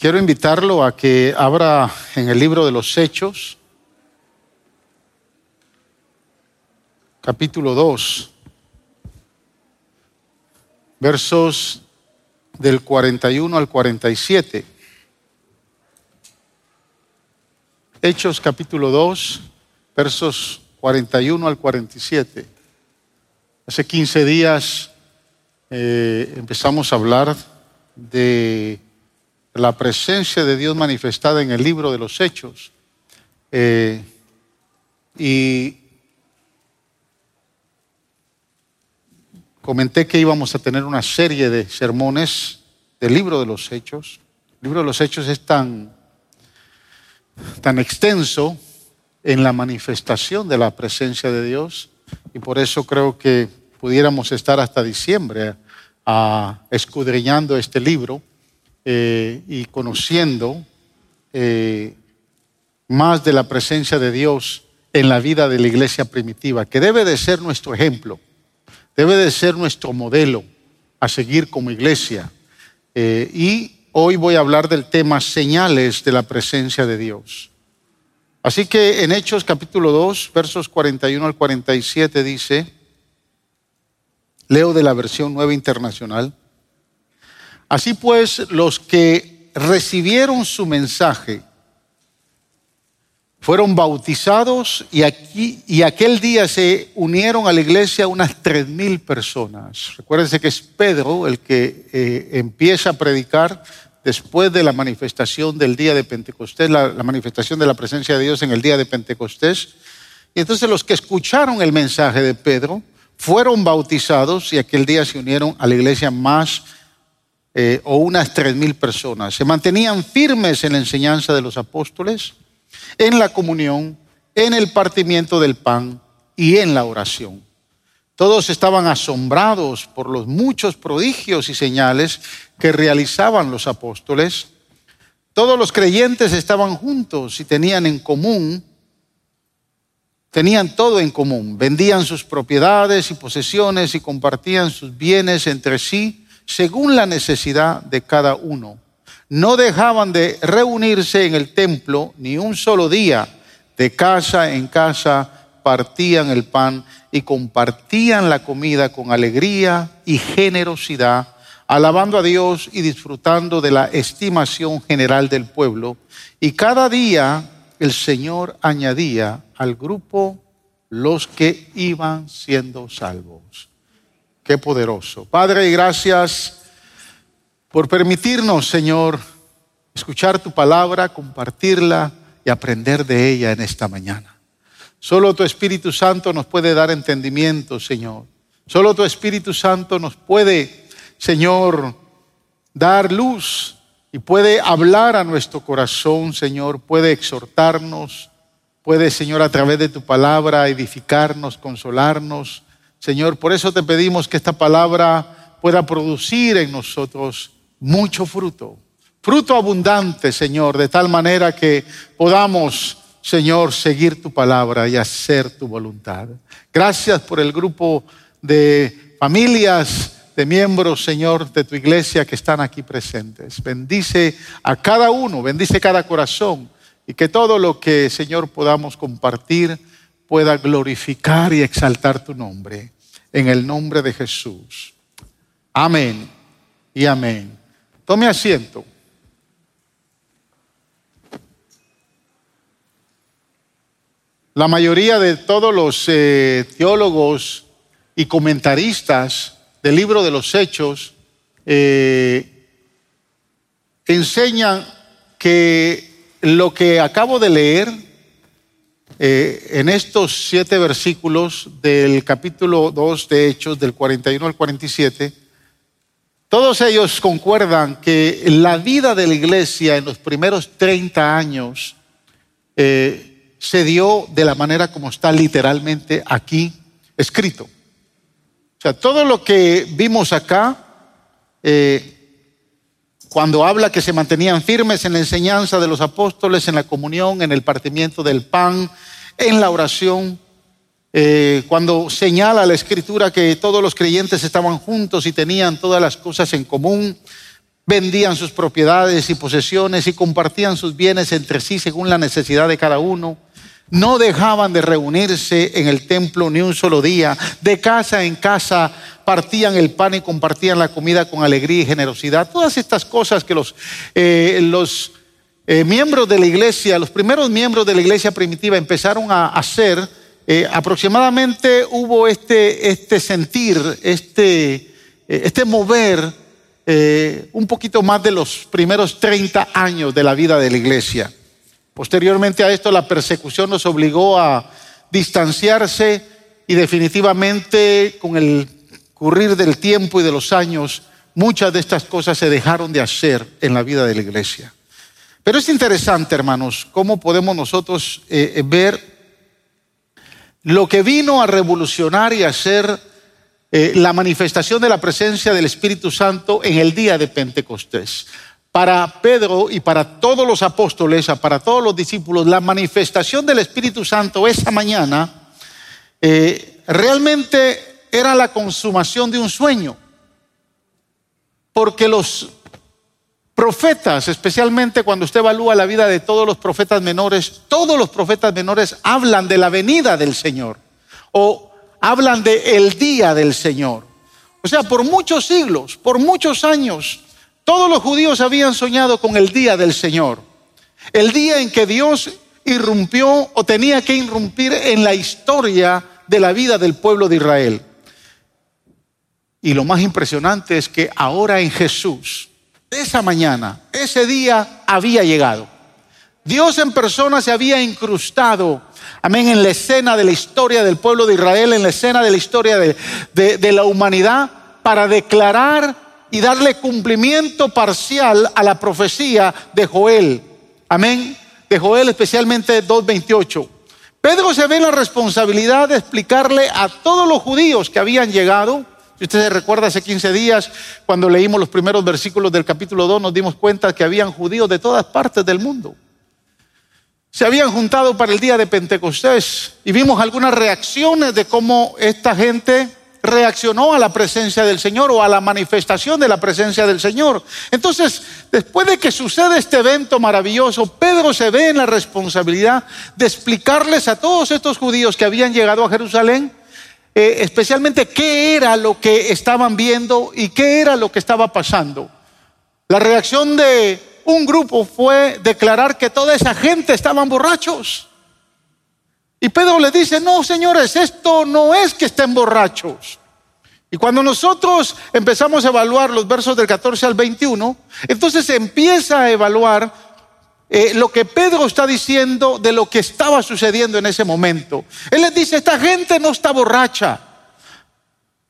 Quiero invitarlo a que abra en el libro de los Hechos, capítulo 2, versos del 41 al 47. Hechos capítulo 2, versos 41 al 47. Hace 15 días eh, empezamos a hablar de la presencia de Dios manifestada en el libro de los Hechos. Eh, y comenté que íbamos a tener una serie de sermones del libro de los Hechos. El libro de los Hechos es tan, tan extenso en la manifestación de la presencia de Dios y por eso creo que pudiéramos estar hasta diciembre escudriñando este libro eh, y conociendo eh, más de la presencia de Dios en la vida de la iglesia primitiva, que debe de ser nuestro ejemplo, debe de ser nuestro modelo a seguir como iglesia. Eh, y hoy voy a hablar del tema señales de la presencia de Dios. Así que en Hechos capítulo 2, versos 41 al 47 dice, Leo de la versión nueva internacional. Así pues, los que recibieron su mensaje fueron bautizados y, aquí, y aquel día se unieron a la iglesia unas tres mil personas. Recuérdense que es Pedro el que eh, empieza a predicar después de la manifestación del día de Pentecostés, la, la manifestación de la presencia de Dios en el día de Pentecostés. Y entonces los que escucharon el mensaje de Pedro, fueron bautizados y aquel día se unieron a la iglesia más eh, o unas tres mil personas. Se mantenían firmes en la enseñanza de los apóstoles, en la comunión, en el partimiento del pan y en la oración. Todos estaban asombrados por los muchos prodigios y señales que realizaban los apóstoles. Todos los creyentes estaban juntos y tenían en común Tenían todo en común, vendían sus propiedades y posesiones y compartían sus bienes entre sí según la necesidad de cada uno. No dejaban de reunirse en el templo ni un solo día, de casa en casa partían el pan y compartían la comida con alegría y generosidad, alabando a Dios y disfrutando de la estimación general del pueblo. Y cada día el Señor añadía al grupo los que iban siendo salvos. Qué poderoso. Padre, gracias por permitirnos, Señor, escuchar tu palabra, compartirla y aprender de ella en esta mañana. Solo tu Espíritu Santo nos puede dar entendimiento, Señor. Solo tu Espíritu Santo nos puede, Señor, dar luz y puede hablar a nuestro corazón, Señor, puede exhortarnos, puede, Señor, a través de tu palabra edificarnos, consolarnos. Señor, por eso te pedimos que esta palabra pueda producir en nosotros mucho fruto, fruto abundante, Señor, de tal manera que podamos, Señor, seguir tu palabra y hacer tu voluntad. Gracias por el grupo de familias de miembros, Señor, de tu iglesia que están aquí presentes. Bendice a cada uno, bendice cada corazón y que todo lo que, Señor, podamos compartir pueda glorificar y exaltar tu nombre. En el nombre de Jesús. Amén y amén. Tome asiento. La mayoría de todos los eh, teólogos y comentaristas del libro de los Hechos eh, enseñan que lo que acabo de leer eh, en estos siete versículos del capítulo 2 de Hechos, del 41 al 47, todos ellos concuerdan que la vida de la iglesia en los primeros 30 años eh, se dio de la manera como está literalmente aquí escrito. O sea, todo lo que vimos acá, eh, cuando habla que se mantenían firmes en la enseñanza de los apóstoles, en la comunión, en el partimiento del pan, en la oración, eh, cuando señala la escritura que todos los creyentes estaban juntos y tenían todas las cosas en común, vendían sus propiedades y posesiones y compartían sus bienes entre sí según la necesidad de cada uno. No dejaban de reunirse en el templo ni un solo día. De casa en casa partían el pan y compartían la comida con alegría y generosidad. Todas estas cosas que los, eh, los eh, miembros de la iglesia, los primeros miembros de la iglesia primitiva empezaron a hacer, eh, aproximadamente hubo este, este sentir, este, este mover eh, un poquito más de los primeros 30 años de la vida de la iglesia. Posteriormente a esto, la persecución nos obligó a distanciarse y definitivamente con el currir del tiempo y de los años, muchas de estas cosas se dejaron de hacer en la vida de la iglesia. Pero es interesante, hermanos, cómo podemos nosotros eh, ver lo que vino a revolucionar y a hacer eh, la manifestación de la presencia del Espíritu Santo en el día de Pentecostés. Para Pedro y para todos los apóstoles, para todos los discípulos, la manifestación del Espíritu Santo esa mañana eh, realmente era la consumación de un sueño. Porque los profetas, especialmente cuando usted evalúa la vida de todos los profetas menores, todos los profetas menores hablan de la venida del Señor o hablan de el día del Señor. O sea, por muchos siglos, por muchos años, todos los judíos habían soñado con el día del Señor. El día en que Dios irrumpió o tenía que irrumpir en la historia de la vida del pueblo de Israel. Y lo más impresionante es que ahora en Jesús, esa mañana, ese día había llegado. Dios en persona se había incrustado amén, en la escena de la historia del pueblo de Israel, en la escena de la historia de, la humanidad, para declarar y darle cumplimiento parcial a la profecía de Joel. Amén. De Joel especialmente 2.28. Pedro se ve en la responsabilidad de explicarle a todos los judíos que habían llegado. Si usted se recuerda hace 15 días, cuando leímos los primeros versículos del capítulo 2, nos dimos cuenta que habían judíos de todas partes del mundo se habían juntado para el día de Pentecostés y vimos algunas reacciones de cómo esta gente reaccionó a la presencia del Señor o a la manifestación de la presencia del Señor. Entonces, después de que sucede este evento maravilloso, Pedro se ve en la responsabilidad de explicarles a todos estos judíos que habían llegado a Jerusalén, eh, especialmente qué era lo que estaban viendo y qué era lo que estaba pasando. La reacción de un grupo fue declarar que toda esa gente estaban borrachos. Y Pedro le dice, no, señores, esto no es que estén borrachos. Y cuando nosotros empezamos a evaluar los versos del 14 al 21, entonces se empieza a evaluar eh, lo que Pedro está diciendo de lo que estaba sucediendo en ese momento. Él les dice, esta gente no está borracha.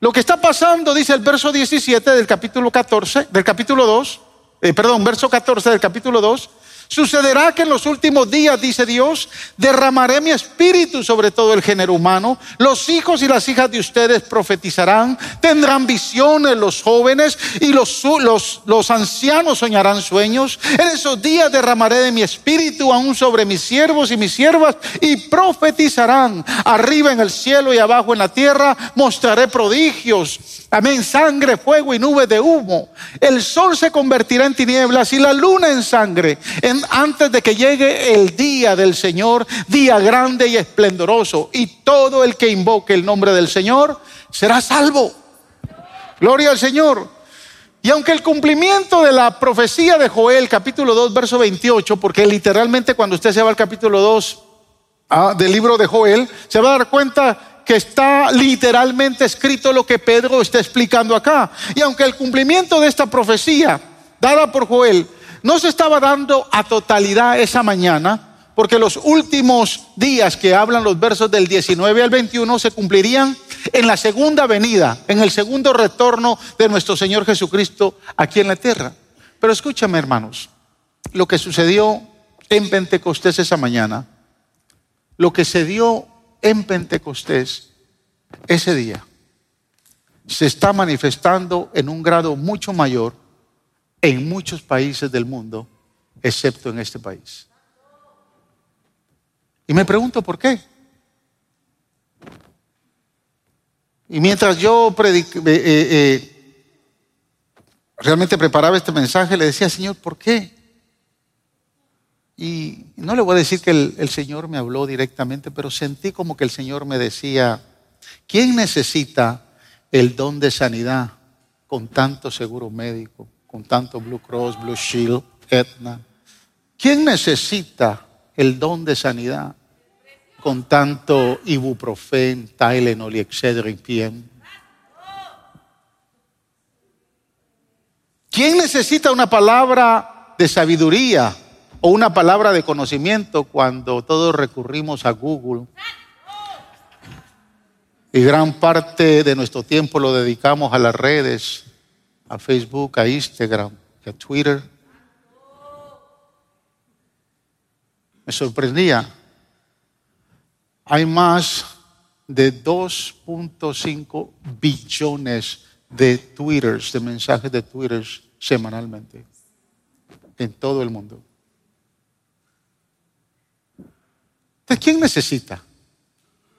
Lo que está pasando, dice el verso 17 del capítulo 14, del capítulo 2, eh, perdón, verso 14 del capítulo 2, Sucederá que en los últimos días, dice Dios, derramaré mi espíritu sobre todo el género humano. Los hijos y las hijas de ustedes profetizarán, tendrán visiones los jóvenes y los, ancianos soñarán sueños. En esos días derramaré de mi espíritu aún sobre mis siervos y mis siervas y profetizarán. Arriba en el cielo y abajo en la tierra mostraré prodigios. Amén, sangre, fuego y nube de humo. El sol se convertirá en tinieblas y la luna en sangre. Antes de que llegue el día del Señor, día grande y esplendoroso. Y todo el que invoque el nombre del Señor será salvo. Gloria al Señor. Y aunque el cumplimiento de la profecía de Joel, capítulo 2, verso 28, porque literalmente cuando usted se va al capítulo 2 ah, del libro de Joel, se va a dar cuenta que está literalmente escrito lo que Pedro está explicando acá. Y aunque el cumplimiento de esta profecía dada por Joel no se estaba dando a totalidad esa mañana, porque los últimos días que hablan los versos del 19 al 21 se cumplirían en la segunda venida, en el segundo retorno de nuestro Señor Jesucristo aquí en la tierra. Pero escúchame, hermanos, lo que sucedió en Pentecostés esa mañana, lo que se dio en Pentecostés ese día, se está manifestando en un grado mucho mayor en muchos países del mundo, excepto en este país. Y me pregunto por qué. Y mientras yo eh, eh, eh, realmente preparaba este mensaje, le decía, Señor, ¿por qué? Y no le voy a decir que el, el, Señor me habló directamente, pero sentí como que el Señor me decía, ¿quién necesita el don de sanidad con tanto seguro médico, con tanto Blue Cross, Blue Shield, Aetna? ¿Quién necesita el don de sanidad con tanto ibuprofen, Tylenol y Excedrin, ¿Quién necesita una palabra de sabiduría o una palabra de conocimiento cuando todos recurrimos a Google? Y gran parte de nuestro tiempo lo dedicamos a las redes, a Facebook, a Instagram, a Twitter. Me sorprendía. Hay más de 2.5 billones de twitters, de mensajes de twitters semanalmente en todo el mundo. Entonces, ¿quién necesita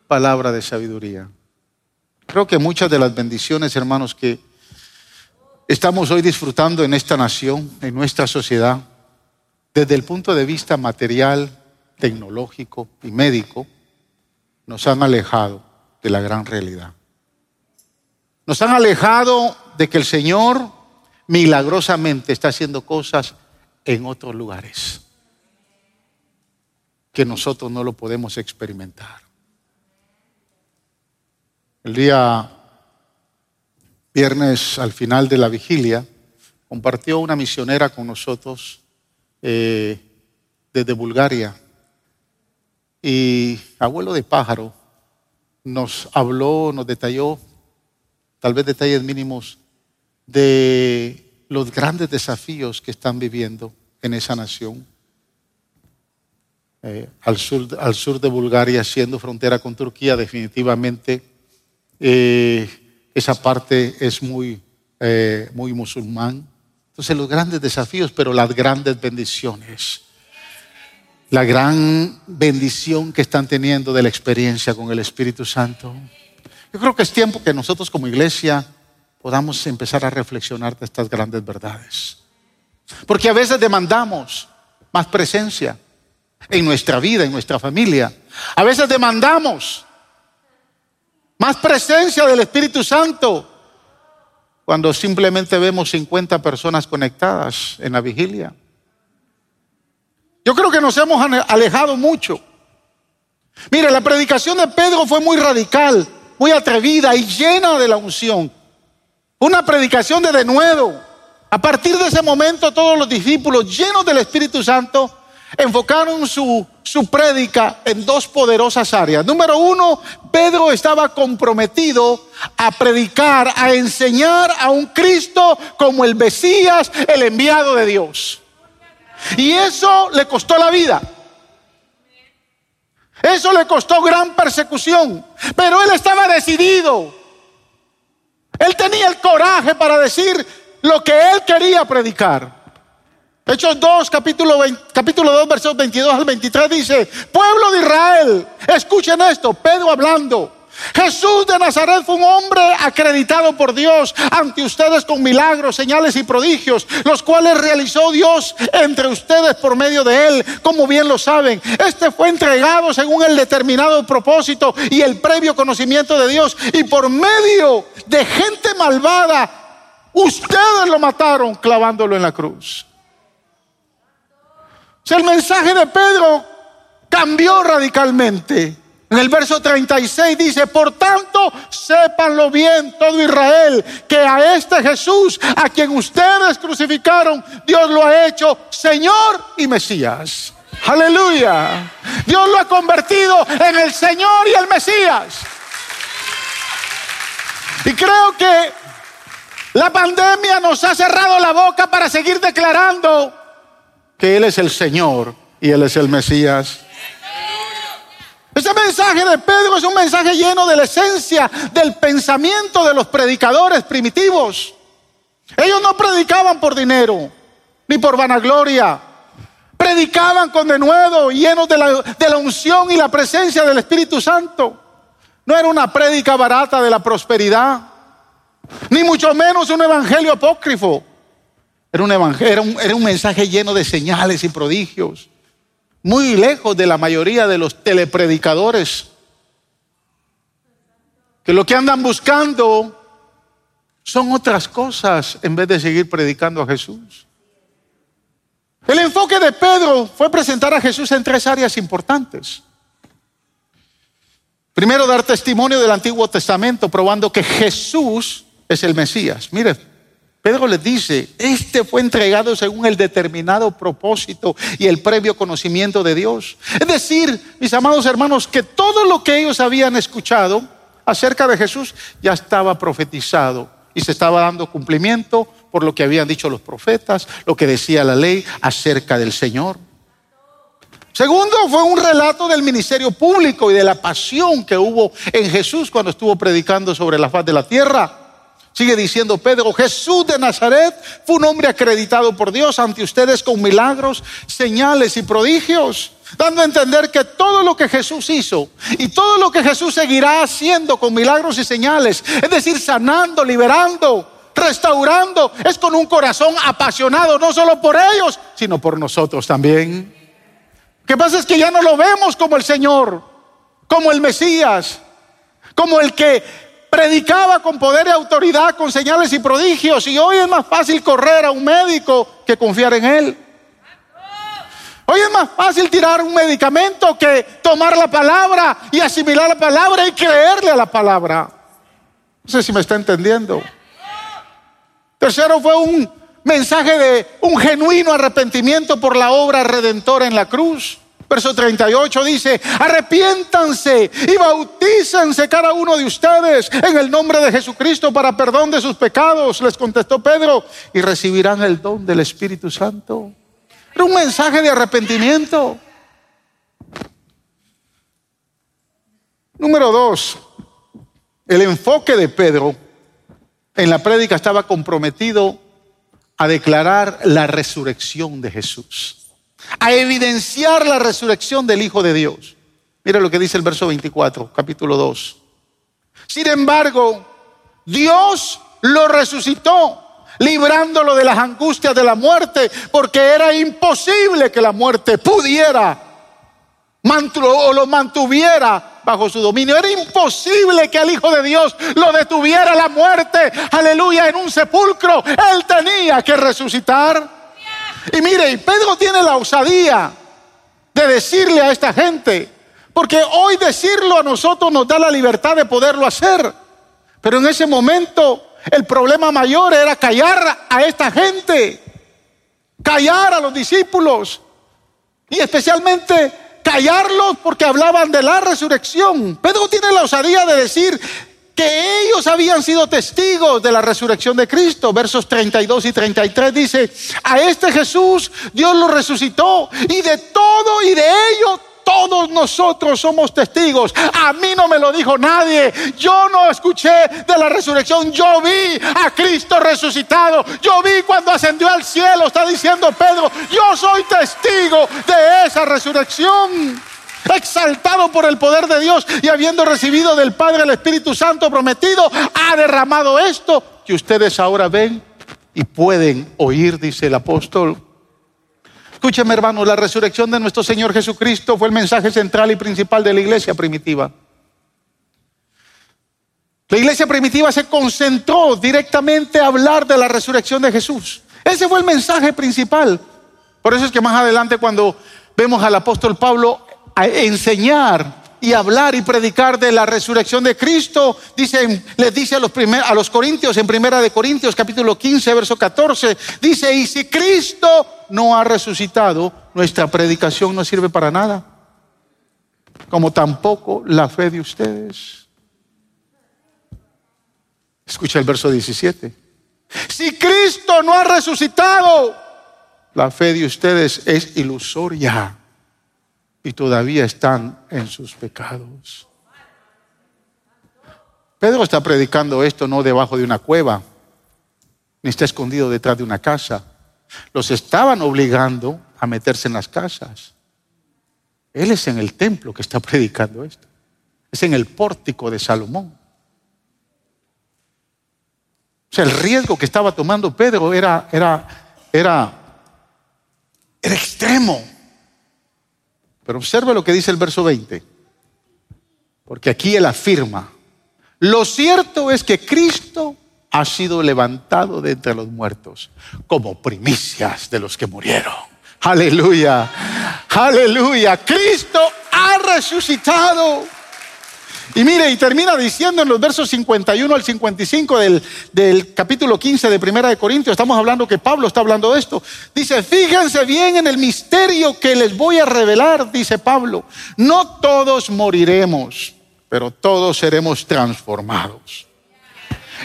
palabra de sabiduría? Creo que muchas de las bendiciones, hermanos, que estamos hoy disfrutando en esta nación, en nuestra sociedad, desde el punto de vista material, tecnológico y médico, nos han alejado de la gran realidad. Nos han alejado de que el Señor milagrosamente está haciendo cosas en otros lugares que nosotros no lo podemos experimentar. El día viernes, al final de la vigilia, compartió una misionera con nosotros eh, desde Bulgaria. Y abuelo de pájaro nos habló, nos detalló tal vez detalles mínimos de los grandes desafíos que están viviendo en esa nación. Eh, al, sur, al, sur, de Bulgaria, siendo frontera con Turquía, definitivamente eh, esa parte es muy, eh, muy musulmán. Entonces los grandes desafíos, pero las grandes bendiciones. La gran bendición que están teniendo de la experiencia con el Espíritu Santo. Yo creo que es tiempo que nosotros como iglesia podamos empezar a reflexionar de estas grandes verdades. Porque a veces demandamos más presencia en nuestra vida, en nuestra familia. A veces demandamos más presencia del Espíritu Santo cuando simplemente vemos 50 personas conectadas en la vigilia. Yo creo que nos hemos alejado mucho. Mire, la predicación de Pedro fue muy radical muy atrevida y llena de la unción. Una predicación de denuedo. A partir de ese momento todos los discípulos llenos del Espíritu Santo enfocaron su, su prédica en dos poderosas áreas. Número uno, Pedro estaba comprometido a predicar, a enseñar a un Cristo como el Mesías, el enviado de Dios. Y eso le costó la vida. Eso le costó gran persecución, pero él estaba decidido. Él tenía el coraje para decir lo que él quería predicar. Hechos 2, capítulo, capítulo 2, versos 22 al 23 dice, pueblo de Israel, escuchen esto, Pedro hablando. Jesús de Nazaret fue un hombre acreditado por Dios ante ustedes con milagros, señales y prodigios, los cuales realizó Dios entre ustedes por medio de él, como bien lo saben. Este fue entregado según el determinado propósito y el previo conocimiento de Dios y por medio de gente malvada, ustedes lo mataron clavándolo en la cruz. El mensaje de Pedro cambió radicalmente. En el verso 36 dice, por tanto, sépanlo bien todo Israel, que a este Jesús, a quien ustedes crucificaron, Dios lo ha hecho Señor y Mesías. Aleluya. Dios lo ha convertido en el Señor y el Mesías. Y creo que la pandemia nos ha cerrado la boca para seguir declarando que Él es el Señor y Él es el Mesías. Ese mensaje de Pedro es un mensaje lleno de la esencia del pensamiento de los predicadores primitivos. Ellos no predicaban por dinero, ni por vanagloria. Predicaban con denuedo, llenos de la, de la unción y la presencia del Espíritu Santo. No era una prédica barata de la prosperidad, ni mucho menos un evangelio apócrifo. Era un, era, un, era un mensaje lleno de señales y prodigios, muy lejos de la mayoría de los telepredicadores, que lo que andan buscando son otras cosas en vez de seguir predicando a Jesús. El enfoque de Pedro fue presentar a Jesús en tres áreas importantes. Primero, dar testimonio del Antiguo Testamento, probando que Jesús es el Mesías. Mire, Pedro les dice, este fue entregado según el determinado propósito y el previo conocimiento de Dios. Es decir, mis amados hermanos, que todo lo que ellos habían escuchado acerca de Jesús ya estaba profetizado y se estaba dando cumplimiento por lo que habían dicho los profetas, lo que decía la ley acerca del Señor. Segundo, fue un relato del ministerio público y de la pasión que hubo en Jesús cuando estuvo predicando sobre la faz de la tierra. Sigue diciendo Pedro, Jesús de Nazaret fue un hombre acreditado por Dios ante ustedes con milagros, señales y prodigios, dando a entender que todo lo que Jesús hizo y todo lo que Jesús seguirá haciendo con milagros y señales, es decir, sanando, liberando, restaurando, es con un corazón apasionado, no solo por ellos, sino por nosotros también. Lo que pasa es que ya no lo vemos como el Señor, como el Mesías, como el que predicaba con poder y autoridad, con señales y prodigios, y hoy es más fácil correr a un médico que confiar en él. Hoy es más fácil tirar un medicamento que tomar la palabra y asimilar la palabra y creerle a la palabra. No sé si me está entendiendo. Tercero fue un mensaje de un genuino arrepentimiento por la obra redentora en la cruz. Verso 38 dice, arrepiéntanse y bautícense cada uno de ustedes en el nombre de Jesucristo para perdón de sus pecados, les contestó Pedro, y recibirán el don del Espíritu Santo. Era un mensaje de arrepentimiento. Número dos, el enfoque de Pedro en la prédica estaba comprometido a declarar la resurrección de Jesús a evidenciar la resurrección del Hijo de Dios. Mira lo que dice el verso 24, capítulo 2. Sin embargo, Dios lo resucitó, librándolo de las angustias de la muerte, porque era imposible que la muerte pudiera o lo mantuviera bajo su dominio. Era imposible que al Hijo de Dios lo detuviera la muerte, aleluya, en un sepulcro. Él tenía que resucitar. Y mire, Pedro tiene la osadía de decirle a esta gente, porque hoy decirlo a nosotros nos da la libertad de poderlo hacer. Pero en ese momento el problema mayor era callar a esta gente, callar a los discípulos y especialmente callarlos porque hablaban de la resurrección. Pedro tiene la osadía de decir, que ellos habían sido testigos de la resurrección de Cristo. Versos 32 y 33 dice, a este Jesús Dios lo resucitó y de todo y de ello todos nosotros somos testigos. A mí no me lo dijo nadie. Yo no escuché de la resurrección. Yo vi a Cristo resucitado. Yo vi cuando ascendió al cielo. Está diciendo Pedro, yo soy testigo de esa resurrección exaltado por el poder de Dios y habiendo recibido del Padre el Espíritu Santo prometido, ha derramado esto que ustedes ahora ven y pueden oír, dice el apóstol. Escúcheme hermano, la resurrección de nuestro Señor Jesucristo fue el mensaje central y principal de la iglesia primitiva. La iglesia primitiva se concentró directamente a hablar de la resurrección de Jesús. Ese fue el mensaje principal. Por eso es que más adelante cuando vemos al apóstol Pablo enseñar y hablar y predicar de la resurrección de Cristo, dice, les dice a los, a los corintios, en primera de Corintios capítulo 15, verso 14, dice, y si Cristo no ha resucitado, nuestra predicación no sirve para nada, como tampoco la fe de ustedes. Escucha el verso 17. Si Cristo no ha resucitado, la fe de ustedes es ilusoria y todavía están en sus pecados. Pedro está predicando esto no debajo de una cueva, ni está escondido detrás de una casa. Los estaban obligando a meterse en las casas. Él es en el templo que está predicando esto. Es en el pórtico de Salomón. O sea, el riesgo que estaba tomando Pedro era, era era, era extremo. Pero observe lo que dice el verso 20. Porque aquí él afirma, lo cierto es que Cristo ha sido levantado de entre los muertos como primicias de los que murieron. Aleluya, aleluya. Cristo ha resucitado. Y mire, y termina diciendo en los versos 51 al 55 del, del, capítulo 15 de Primera de Corintios, estamos hablando que Pablo está hablando de esto. Dice, fíjense bien en el misterio que les voy a revelar, dice Pablo. No todos moriremos, pero todos seremos transformados.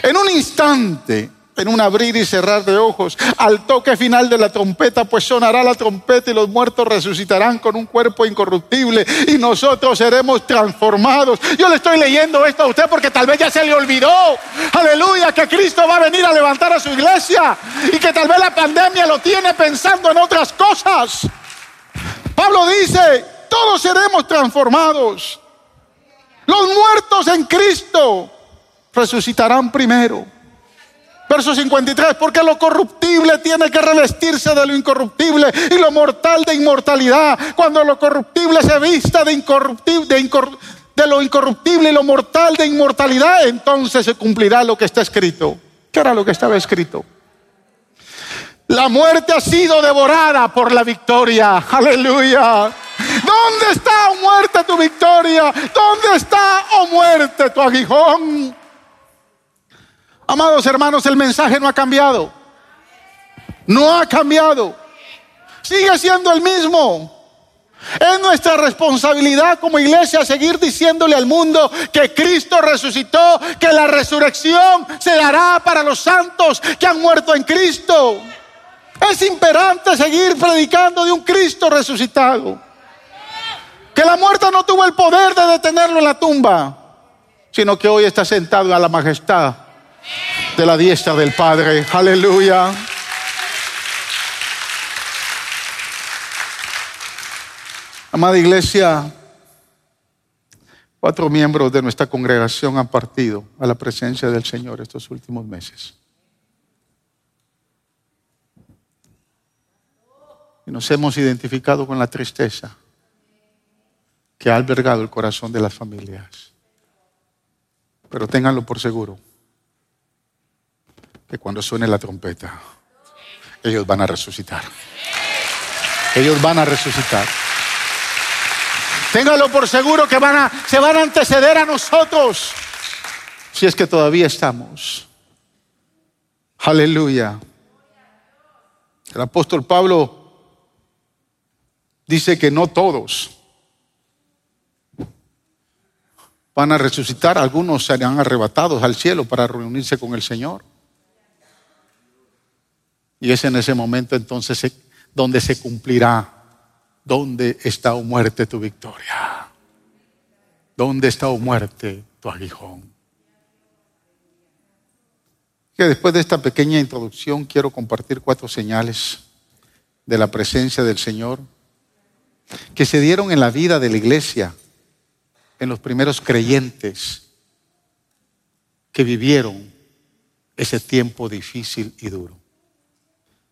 En un instante, en un abrir y cerrar de ojos, al toque final de la trompeta, pues sonará la trompeta y los muertos resucitarán con un cuerpo incorruptible y nosotros seremos transformados. Yo le estoy leyendo esto a usted porque tal vez ya se le olvidó, aleluya, que Cristo va a venir a levantar a su iglesia y que tal vez la pandemia lo tiene pensando en otras cosas. Pablo dice, todos seremos transformados. Los muertos en Cristo resucitarán primero. Verso 53, porque lo corruptible tiene que revestirse de lo incorruptible y lo mortal de inmortalidad. Cuando lo corruptible se vista de, incorruptible, de, lo incorruptible y lo mortal de inmortalidad, entonces se cumplirá lo que está escrito. ¿Qué era lo que estaba escrito? La muerte ha sido devorada por la victoria. Aleluya. ¿Dónde está, oh muerte, tu victoria? ¿Dónde está, oh muerte, tu aguijón? Amados hermanos, el mensaje no ha cambiado. No ha cambiado. Sigue siendo el mismo. Es nuestra responsabilidad como iglesia seguir diciéndole al mundo que Cristo resucitó, que la resurrección se dará para los santos que han muerto en Cristo. Es imperante seguir predicando de un Cristo resucitado. Que la muerte no tuvo el poder de detenerlo en la tumba, sino que hoy está sentado a la majestad de la diestra del Padre. Aleluya. Amada iglesia, cuatro miembros de nuestra congregación han partido a la presencia del Señor estos últimos meses. Y nos hemos identificado con la tristeza que ha albergado el corazón de las familias. Pero ténganlo por seguro que cuando suene la trompeta, ellos van a resucitar. Ellos van a resucitar. Téngalo por seguro que van a, se van a anteceder a nosotros. Si es que todavía estamos. Aleluya. El apóstol Pablo dice que no todos van a resucitar, algunos serán arrebatados al cielo para reunirse con el Señor. Y es en ese momento entonces donde se cumplirá. ¿Dónde está o muerte tu victoria? ¿Dónde está o muerte tu aguijón? Que después de esta pequeña introducción quiero compartir cuatro señales de la presencia del Señor que se dieron en la vida de la iglesia, en los primeros creyentes que vivieron ese tiempo difícil y duro.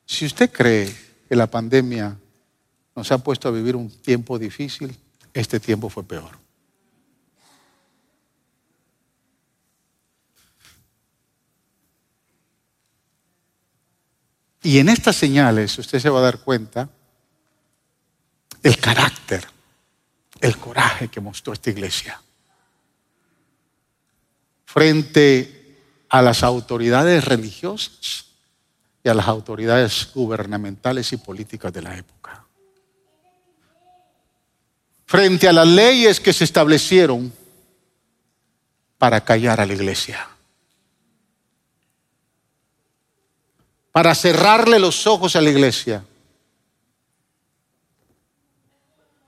Si usted cree que la pandemia nos ha puesto a vivir un tiempo difícil, este tiempo fue peor. Y en estas señales usted se va a dar cuenta del carácter, el coraje que mostró esta iglesia frente a las autoridades religiosas y a las autoridades gubernamentales y políticas de la época. Frente a las leyes que se establecieron para callar a la iglesia. Para cerrarle los ojos a la iglesia.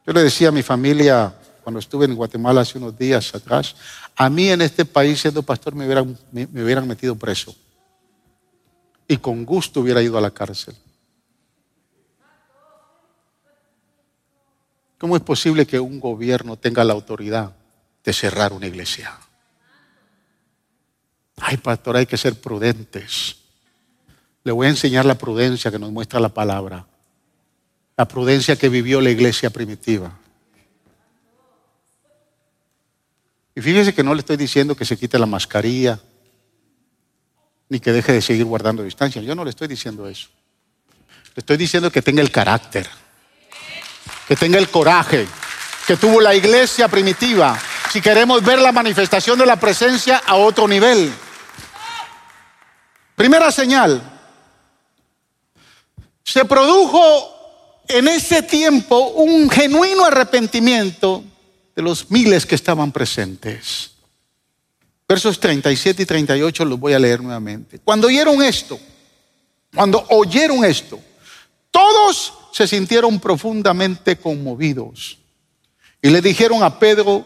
Yo le decía a mi familia cuando estuve en Guatemala hace unos días atrás, a mí en este país siendo pastor me hubieran, me hubieran metido preso y con gusto hubiera ido a la cárcel. ¿Cómo es posible que un gobierno tenga la autoridad de cerrar una iglesia? Ay, pastor, hay que ser prudentes. Le voy a enseñar la prudencia que nos muestra la palabra. La prudencia que vivió la iglesia primitiva. Y fíjese que no le estoy diciendo que se quite la mascarilla, ni que deje de seguir guardando distancia. Yo no le estoy diciendo eso. Le estoy diciendo que tenga el carácter, que tenga el coraje que tuvo la iglesia primitiva. Si queremos ver la manifestación de la presencia a otro nivel. Primera señal. Se produjo en ese tiempo un genuino arrepentimiento de los miles que estaban presentes. Versos 37 y 38 los voy a leer nuevamente. Cuando oyeron esto, cuando oyeron esto, todos se sintieron profundamente conmovidos y le dijeron a Pedro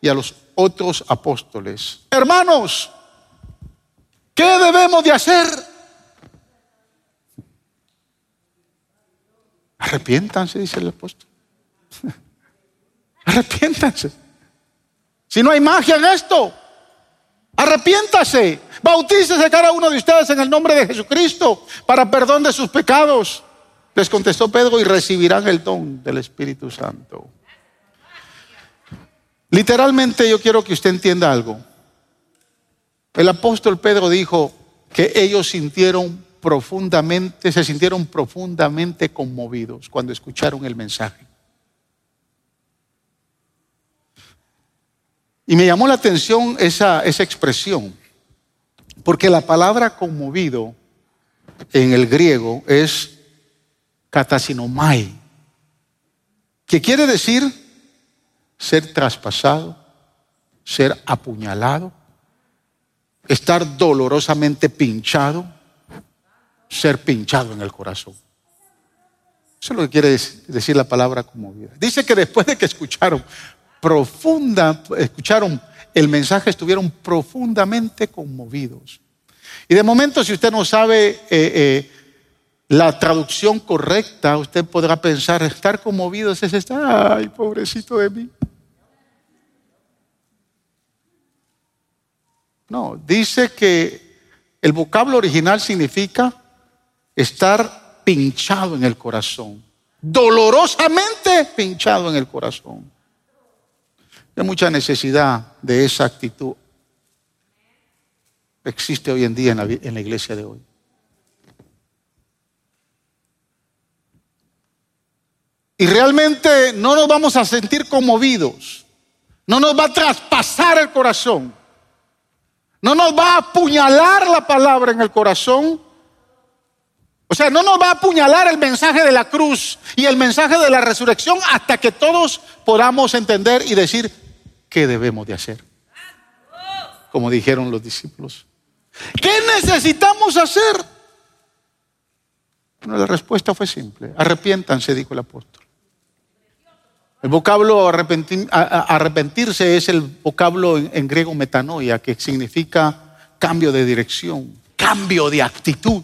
y a los otros apóstoles, hermanos, ¿qué debemos de hacer? Arrepiéntanse, dice el apóstol. Arrepiéntanse. Si no hay magia en esto, arrepiéntase. Bautícese cada uno de ustedes en el nombre de Jesucristo para perdón de sus pecados. Les contestó Pedro y recibirán el don del Espíritu Santo. Literalmente yo quiero que usted entienda algo. El apóstol Pedro dijo que ellos sintieron profundamente, se sintieron profundamente conmovidos cuando escucharon el mensaje. Y me llamó la atención esa, expresión, porque la palabra conmovido en el griego es katasinomai, que quiere decir ser traspasado, ser apuñalado, estar dolorosamente pinchado, ser pinchado en el corazón. Eso es lo que quiere decir la palabra conmovida. Dice que después de que escucharon profunda, escucharon el mensaje, estuvieron profundamente conmovidos. Y de momento, si usted no sabe eh, eh, la traducción correcta, usted podrá pensar, estar conmovido es estar, ay, pobrecito de mí. No, dice que el vocablo original significa estar pinchado en el corazón, dolorosamente pinchado en el corazón. Hay mucha necesidad de esa actitud. Existe hoy en día en la, en la iglesia de hoy. Y realmente no nos vamos a sentir conmovidos. No nos va a traspasar el corazón. No nos va a apuñalar la palabra en el corazón. O sea, no nos va a apuñalar el mensaje de la cruz y el mensaje de la resurrección hasta que todos podamos entender y decir, ¿qué debemos de hacer? Como dijeron los discípulos. ¿Qué necesitamos hacer? Bueno, la respuesta fue simple. Arrepiéntanse, dijo el apóstol. El vocablo arrepentirse es el vocablo en, griego metanoia, que significa cambio de dirección, cambio de actitud.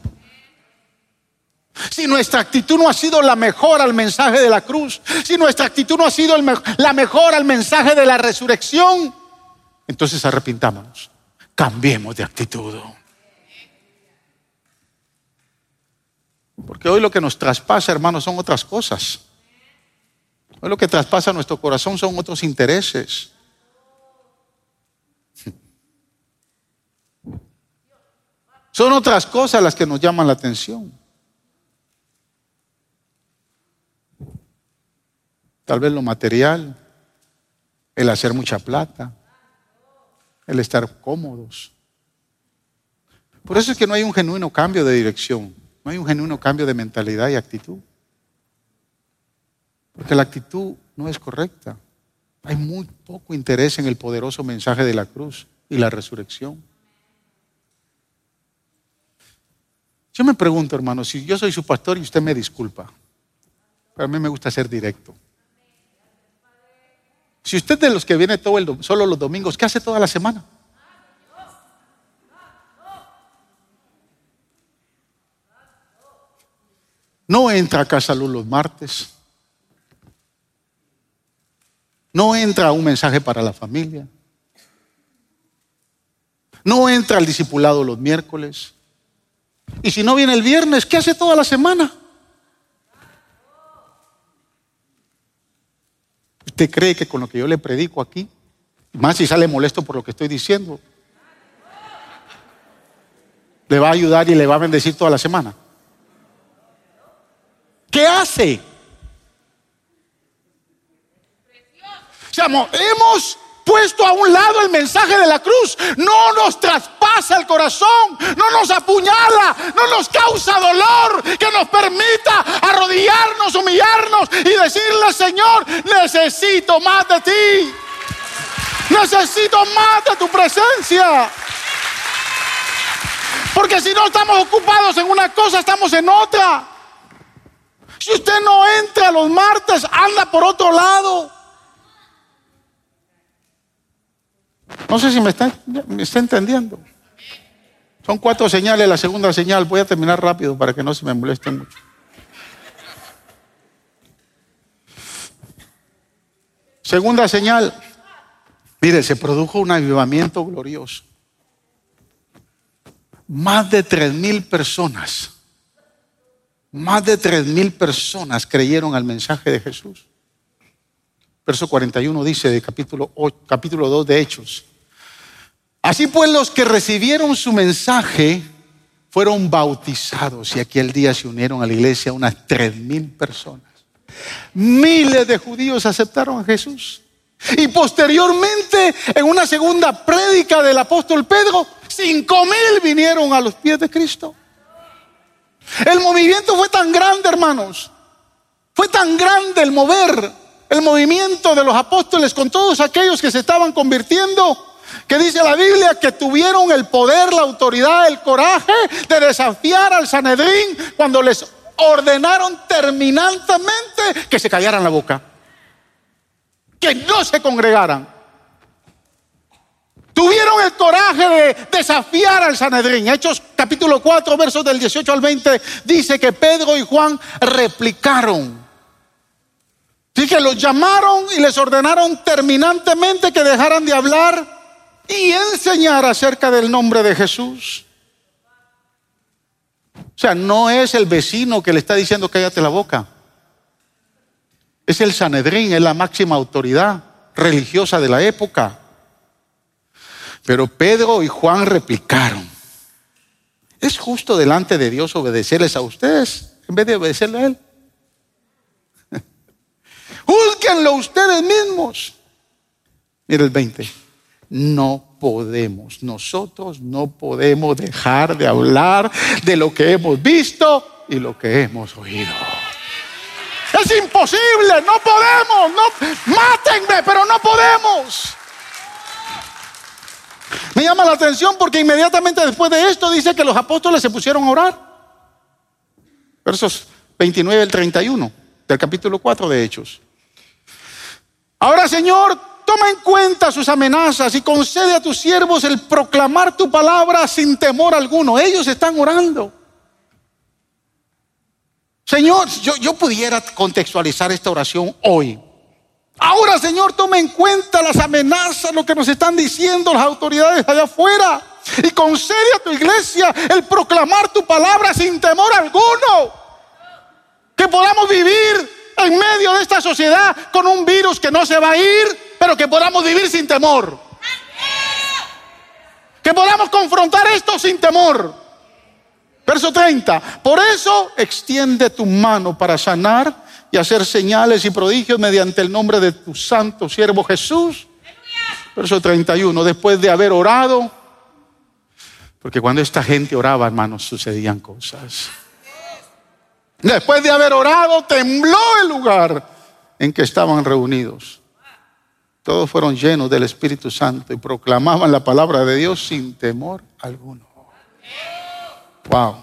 Si nuestra actitud no ha sido la mejor al mensaje de la cruz, si nuestra actitud no ha sido la mejor al mensaje de la resurrección, entonces arrepintámonos, cambiemos de actitud. Porque hoy lo que nos traspasa, hermanos, son otras cosas. Hoy lo que traspasa nuestro corazón son otros intereses. Son otras cosas las que nos llaman la atención. Tal vez lo material, el hacer mucha plata, el estar cómodos. Por eso es que no hay un genuino cambio de dirección, no hay un genuino cambio de mentalidad y actitud. Porque la actitud no es correcta. Hay muy poco interés en el poderoso mensaje de la cruz y la resurrección. Yo me pregunto, hermano, si yo soy su pastor y usted me disculpa, pero a mí me gusta ser directo. Si usted de los que viene todo el, solo los domingos, ¿qué hace toda la semana? No entra a casa luz los martes. No entra un mensaje para la familia. No entra al discipulado los miércoles. Y si no viene el viernes, ¿qué hace toda la semana? ¿Usted cree que con lo que yo le predico aquí, más si sale molesto por lo que estoy diciendo, le va a ayudar y le va a bendecir toda la semana? ¿Qué hace? O sea, hemos puesto a un lado el mensaje de la cruz. No nos traspasa el corazón, no nos apuñala, no nos causa dolor, que nos permita arrodillarnos, humillarnos y decirle, Señor, necesito más de ti. Necesito más de tu presencia. Porque si no estamos ocupados en una cosa, estamos en otra. Si usted no entra los martes, anda por otro lado. No sé si me está, entendiendo. Son cuatro señales. La segunda señal, voy a terminar rápido para que no se me moleste mucho. Segunda señal. Mire, se produjo un avivamiento glorioso. Más de tres mil personas, más de tres mil personas creyeron al mensaje de Jesús. Verso 41 dice de capítulo, capítulo 2 de Hechos. Así pues los que recibieron su mensaje fueron bautizados y aquel día se unieron a la iglesia unas tres mil personas. Miles de judíos aceptaron a Jesús. Y posteriormente, en una segunda prédica del apóstol Pedro, cinco mil vinieron a los pies de Cristo. El movimiento fue tan grande, hermanos. Fue tan grande el mover el movimiento de los apóstoles con todos aquellos que se estaban convirtiendo, que dice la Biblia que tuvieron el poder, la autoridad, el coraje de desafiar al Sanedrín cuando les ordenaron terminantemente que se callaran la boca, que no se congregaran. Tuvieron el coraje de desafiar al Sanedrín. Hechos capítulo 4, versos del 18 al 20, dice que Pedro y Juan replicaron Así que los llamaron y les ordenaron terminantemente que dejaran de hablar y enseñar acerca del nombre de Jesús. O sea, no es el vecino que le está diciendo cállate la boca. Es el Sanedrín, es la máxima autoridad religiosa de la época. Pero Pedro y Juan replicaron. ¿Es justo delante de Dios obedecerles a ustedes en vez de obedecerle a Él? Júzguenlo ustedes mismos. Mira el 20. No podemos, nosotros no podemos dejar de hablar de lo que hemos visto y lo que hemos oído. Es imposible, no podemos, no, mátenme, pero no podemos. Me llama la atención porque inmediatamente después de esto dice que los apóstoles se pusieron a orar. Versos 29 al 31 del capítulo 4 de Hechos. Ahora, Señor, toma en cuenta sus amenazas y concede a tus siervos el proclamar tu palabra sin temor alguno. Ellos están orando. Señor, yo, yo pudiera contextualizar esta oración hoy. Ahora, Señor, toma en cuenta las amenazas, lo que nos están diciendo las autoridades allá afuera. Y concede a tu iglesia el proclamar tu palabra sin temor alguno. Que podamos vivir en medio de esta sociedad con un virus que no se va a ir, pero que podamos vivir sin temor. Que podamos confrontar esto sin temor. Verso 30. Por eso extiende tu mano para sanar y hacer señales y prodigios mediante el nombre de tu santo siervo Jesús. Verso 31. Después de haber orado, porque cuando esta gente oraba, hermanos, sucedían cosas. Después de haber orado, tembló el lugar en que estaban reunidos. Todos fueron llenos del Espíritu Santo y proclamaban la palabra de Dios sin temor alguno. Wow.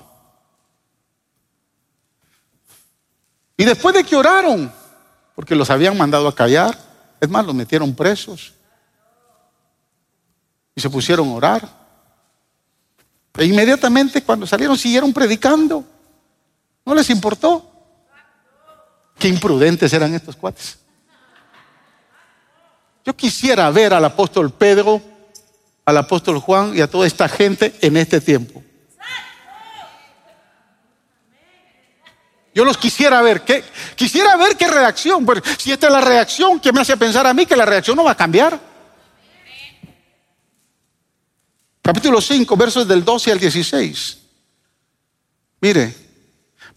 Y después de que oraron, porque los habían mandado a callar, es más, los metieron presos y se pusieron a orar. E inmediatamente cuando salieron siguieron predicando. No les importó. Qué imprudentes eran estos cuates. Yo quisiera ver al apóstol Pedro, al apóstol Juan y a toda esta gente en este tiempo. Yo los quisiera ver. ¿qué? Quisiera ver qué reacción. Pero si esta es la reacción que me hace pensar a mí que la reacción no va a cambiar. Capítulo 5, versos del 12 al 16. Mire,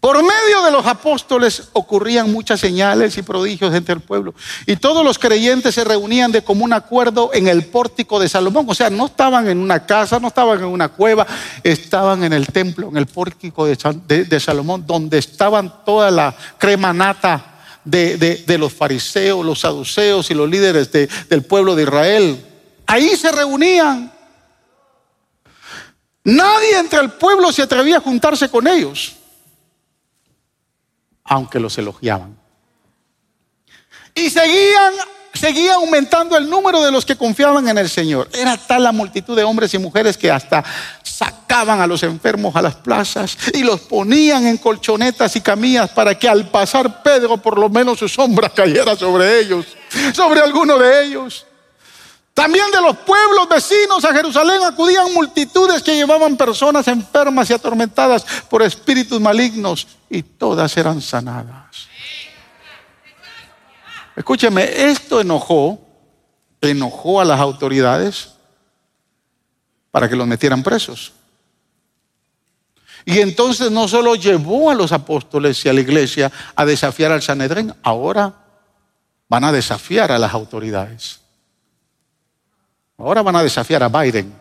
por medio de los apóstoles ocurrían muchas señales y prodigios entre el pueblo. Y todos los creyentes se reunían de común acuerdo en el pórtico de Salomón. O sea, no estaban en una casa, no estaban en una cueva, estaban en el templo, en el pórtico de, Salomón, donde estaban toda la crema nata de, los fariseos, los saduceos y los líderes del pueblo de Israel. Ahí se reunían. Nadie entre el pueblo se atrevía a juntarse con ellos aunque los elogiaban. Y seguían, seguía aumentando el número de los que confiaban en el Señor. Era tal la multitud de hombres y mujeres que hasta sacaban a los enfermos a las plazas y los ponían en colchonetas y camillas para que al pasar Pedro por lo menos su sombra cayera sobre ellos, sobre alguno de ellos. También de los pueblos vecinos a Jerusalén acudían multitudes que llevaban personas enfermas y atormentadas por espíritus malignos y todas eran sanadas. Escúcheme, esto enojó, enojó a las autoridades para que los metieran presos. Y entonces no solo llevó a los apóstoles y a la iglesia a desafiar al Sanedrín, ahora van a desafiar a las autoridades. Ahora van a desafiar a Biden.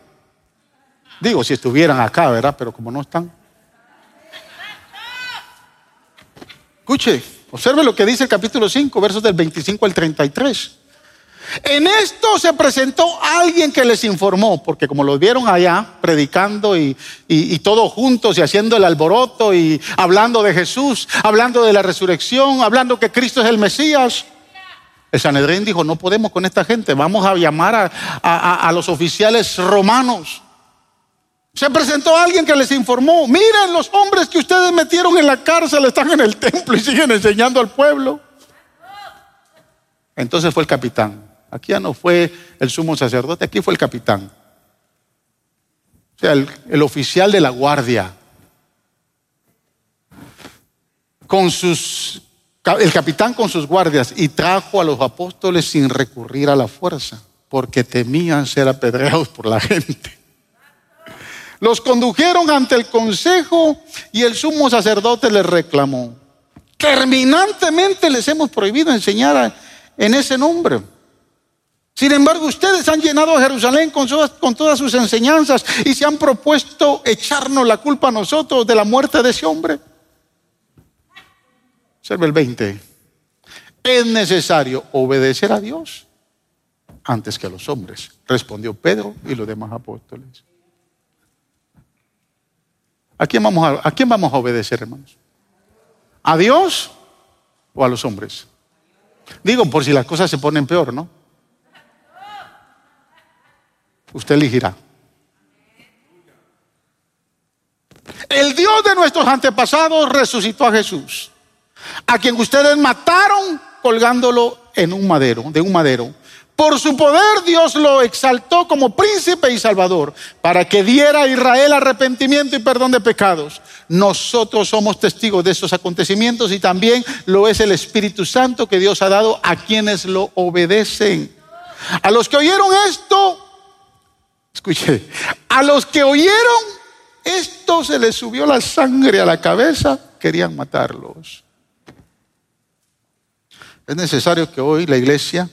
Digo, si estuvieran acá, ¿verdad? Pero como no están. Escuche, observe lo que dice el capítulo 5, versos del 25 al 33. En esto se presentó alguien que les informó, porque como los vieron allá predicando y, y, todos juntos y haciendo el alboroto y hablando de Jesús, hablando de la resurrección, hablando que Cristo es el Mesías, el Sanedrín dijo, no podemos con esta gente, vamos a llamar a, los oficiales romanos. Se presentó alguien que les informó, miren los hombres que ustedes metieron en la cárcel están en el templo y siguen enseñando al pueblo. Entonces fue el capitán. Aquí ya no fue el sumo sacerdote, aquí fue el capitán. O sea, el oficial de la guardia. Con sus el capitán con sus guardias y trajo a los apóstoles sin recurrir a la fuerza, porque temían ser apedreados por la gente. Los condujeron ante el consejo y el sumo sacerdote les reclamó. Terminantemente les hemos prohibido enseñar en ese nombre. Sin embargo, ustedes han llenado a Jerusalén con, con todas sus enseñanzas y se han propuesto echarnos la culpa a nosotros de la muerte de ese hombre. Observe el 20. Es necesario obedecer a Dios antes que a los hombres, respondió Pedro y los demás apóstoles. ¿A quién vamos a, a, quién vamos a obedecer, hermanos? ¿A Dios o a los hombres? Digo, por si las cosas se ponen peor, ¿no? Usted elegirá. El Dios de nuestros antepasados resucitó a Jesús a quien ustedes mataron colgándolo en un madero, de un madero. Por su poder Dios lo exaltó como príncipe y salvador para que diera a Israel arrepentimiento y perdón de pecados. Nosotros somos testigos de esos acontecimientos y también lo es el Espíritu Santo que Dios ha dado a quienes lo obedecen. A los que oyeron esto, escuche, a los que oyeron esto se les subió la sangre a la cabeza, querían matarlos. Es necesario que hoy la iglesia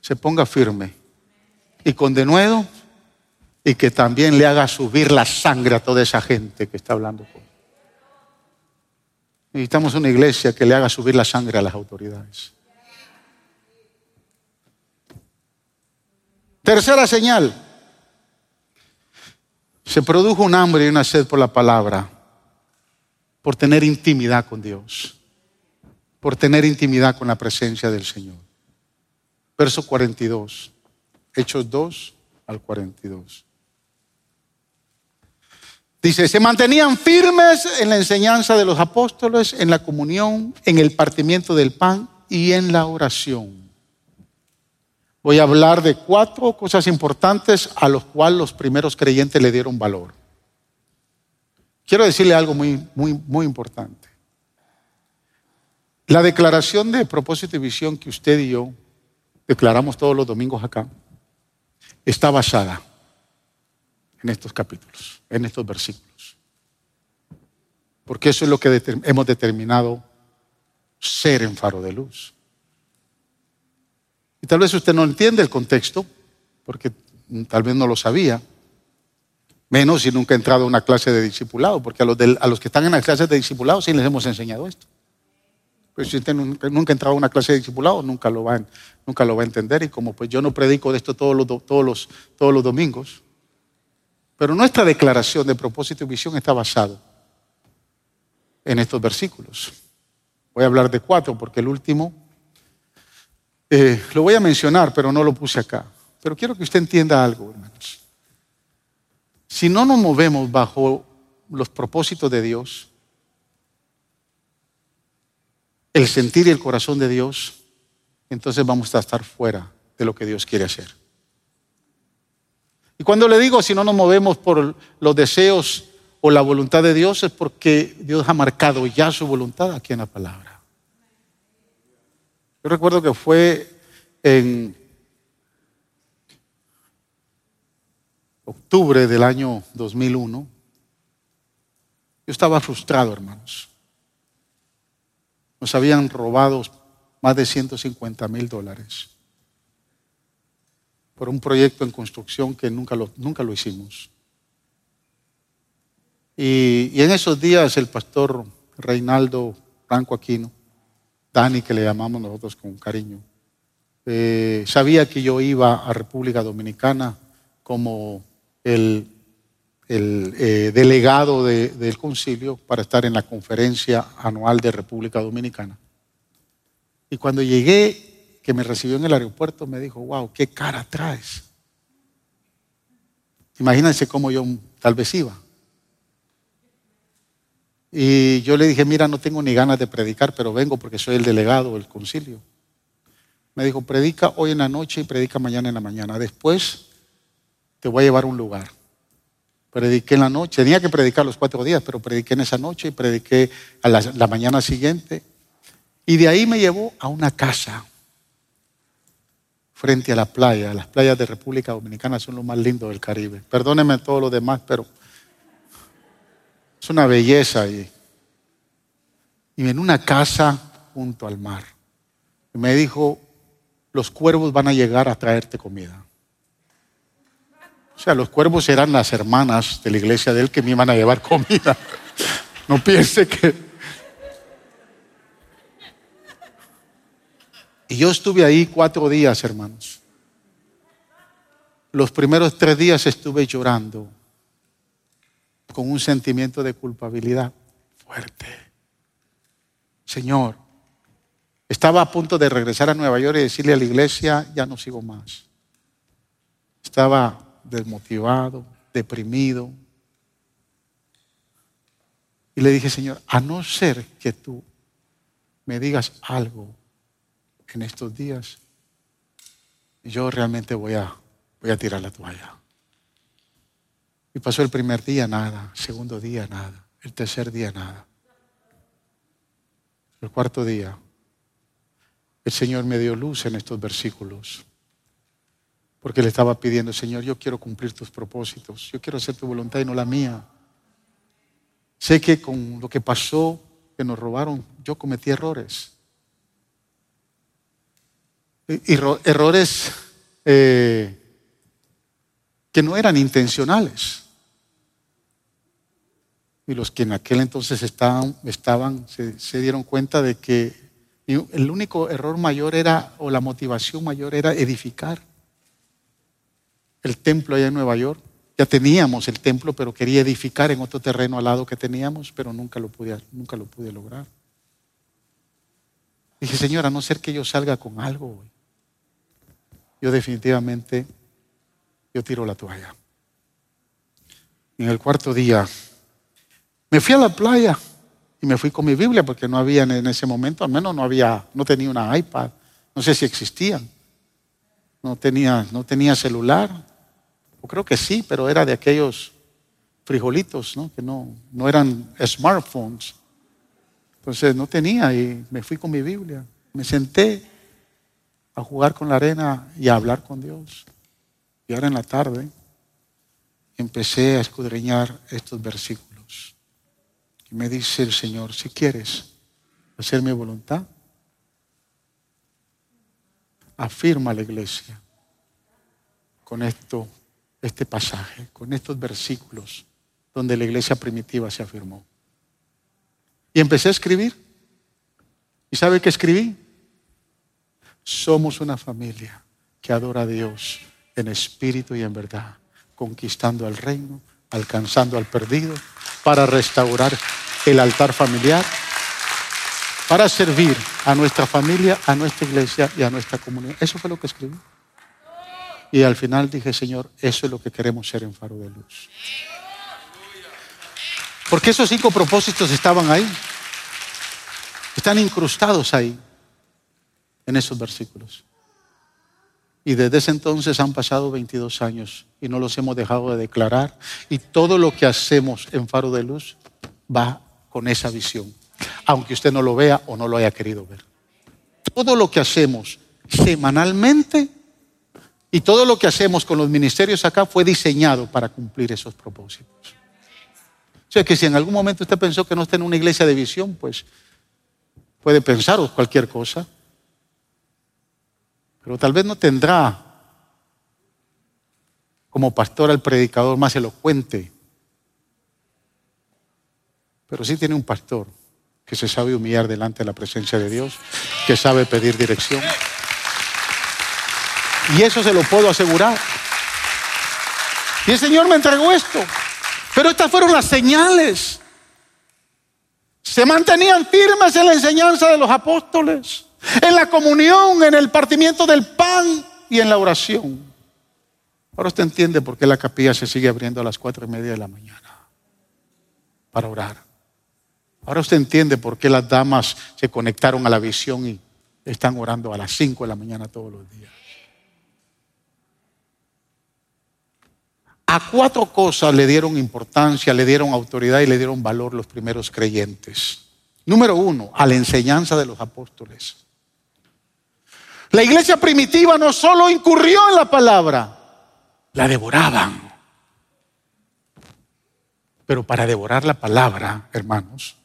se ponga firme y con denuedo y que también le haga subir la sangre a toda esa gente que está hablando. Necesitamos una iglesia que le haga subir la sangre a las autoridades. Tercera señal. Se produjo un hambre y una sed por la palabra, por tener intimidad con Dios por tener intimidad con la presencia del Señor. Verso 42, Hechos 2 al 42. Dice, se mantenían firmes en la enseñanza de los apóstoles, en la comunión, en el partimiento del pan y en la oración. Voy a hablar de cuatro cosas importantes a los cuales los primeros creyentes le dieron valor. Quiero decirle algo muy, muy, muy importante. La declaración de propósito y visión que usted y yo declaramos todos los domingos acá está basada en estos capítulos, en estos versículos. Porque eso es lo que hemos determinado ser en faro de luz. Y tal vez usted no entiende el contexto, porque tal vez no lo sabía, menos si nunca ha entrado a una clase de discipulado, porque a los, a los que están en las clases de discipulado sí les hemos enseñado esto. Pero si usted nunca, ha entrado a una clase de discipulado, nunca lo, va a, nunca lo va a entender. Y como pues yo no predico de esto todos los, todos los, todos los domingos, pero nuestra declaración de propósito y visión está basado en estos versículos. Voy a hablar de cuatro porque el último eh, lo voy a mencionar, pero no lo puse acá. Pero quiero que usted entienda algo, hermanos. Si no nos movemos bajo los propósitos de Dios, el sentir y el corazón de Dios, entonces vamos a estar fuera de lo que Dios quiere hacer. Y cuando le digo si no nos movemos por los deseos o la voluntad de Dios, es porque Dios ha marcado ya su voluntad aquí en la palabra. Yo recuerdo que fue en octubre del año 2001. Yo estaba frustrado, hermanos. Nos habían robado más de 150 mil dólares por un proyecto en construcción que nunca lo, nunca lo hicimos. Y, en esos días el pastor Reinaldo Franco Aquino, Dani que le llamamos nosotros con cariño, eh, sabía que yo iba a República Dominicana como el, eh, delegado del concilio para estar en la conferencia anual de República Dominicana. Y cuando llegué que me recibió en el aeropuerto me dijo, wow, qué cara traes. Imagínense cómo yo tal vez iba. Y yo le dije, mira, no tengo ni ganas de predicar, pero vengo porque soy el delegado del concilio. Me dijo, predica hoy en la noche y predica mañana en la mañana. Después te voy a llevar a un lugar. Prediqué en la noche, tenía que predicar los cuatro días, pero prediqué en esa noche y prediqué a la, mañana siguiente. Y de ahí me llevó a una casa frente a la playa. Las playas de República Dominicana son lo más lindo del Caribe. Perdónenme todo lo demás, pero es una belleza ahí. Y en una casa junto al mar. Y me dijo, los cuervos van a llegar a traerte comida. O sea, los cuervos eran las hermanas de la iglesia de él que me iban a llevar comida. No piense que Y yo estuve ahí cuatro días, hermanos. Los primeros tres días estuve llorando con un sentimiento de culpabilidad fuerte. Señor, estaba a punto de regresar a Nueva York y decirle a la iglesia, ya no sigo más. Estaba desmotivado, deprimido. Y le dije, Señor, a no ser que tú me digas algo en estos días, yo realmente voy a, voy a tirar la toalla. Y pasó el primer día nada, segundo día nada, el tercer día nada. El cuarto día, el Señor me dio luz en estos versículos, porque le estaba pidiendo, Señor, yo quiero cumplir tus propósitos, yo quiero hacer tu voluntad y no la mía. Sé que con lo que pasó, que nos robaron, yo cometí errores errores eh, que no eran intencionales. Y los que en aquel entonces estaban, estaban se, se dieron cuenta de que el único error mayor era, o la motivación mayor era edificar el templo allá en Nueva York. Ya teníamos el templo, pero quería edificar en otro terreno al lado que teníamos, pero nunca lo pude, nunca lo pude lograr. Dije, Señor, a no ser que yo salga con algo yo definitivamente, yo tiro la toalla. En el cuarto día, me fui a la playa y me fui con mi Biblia porque no había en ese momento, al menos no había, no tenía una iPad, no sé si existían, no tenía, no tenía celular, o creo que sí, pero era de aquellos frijolitos, ¿no? que no, no eran smartphones. Entonces no tenía y me fui con mi Biblia. Me senté a jugar con la arena y a hablar con Dios. Y ahora en la tarde empecé a escudriñar estos versículos. Y me dice el Señor, si quieres hacer mi voluntad, afirma la iglesia con esto, este pasaje, con estos versículos donde la iglesia primitiva se afirmó. Y empecé a escribir. ¿Y sabe qué escribí? Somos una familia que adora a Dios en espíritu y en verdad, conquistando el reino, alcanzando al perdido, para restaurar el altar familiar, para servir a nuestra familia, a nuestra iglesia y a nuestra comunidad. Eso fue lo que escribí. Y al final dije, Señor, eso es lo que queremos ser en Faro de Luz. Porque esos cinco propósitos estaban ahí. Están incrustados ahí, en esos versículos. Y desde ese entonces han pasado 22 años y no los hemos dejado de declarar. Y todo lo que hacemos en Faro de Luz va con esa visión, aunque usted no lo vea o no lo haya querido ver. Todo lo que hacemos semanalmente y todo lo que hacemos con los ministerios acá fue diseñado para cumplir esos propósitos. O sea que si en algún momento usted pensó que no está en una iglesia de visión, pues puede pensar cualquier cosa. Pero tal vez no tendrá como pastor al predicador más elocuente. Pero sí tiene un pastor que se sabe humillar delante de la presencia de Dios, que sabe pedir dirección. Y eso se lo puedo asegurar. Y el Señor me entregó esto. Pero estas fueron las señales. Se mantenían firmes en la enseñanza de los apóstoles, en la comunión, en el partimiento del pan y en la oración. Ahora usted entiende por qué la capilla se sigue abriendo a las cuatro y media de la mañana para orar. Ahora usted entiende por qué las damas se conectaron a la visión y están orando a las cinco de la mañana todos los días. A cuatro cosas le dieron importancia, le dieron autoridad y le dieron valor los primeros creyentes. Número uno, a la enseñanza de los apóstoles. La iglesia primitiva no solo incurrió en la palabra, la devoraban. Pero para devorar la palabra, hermanos,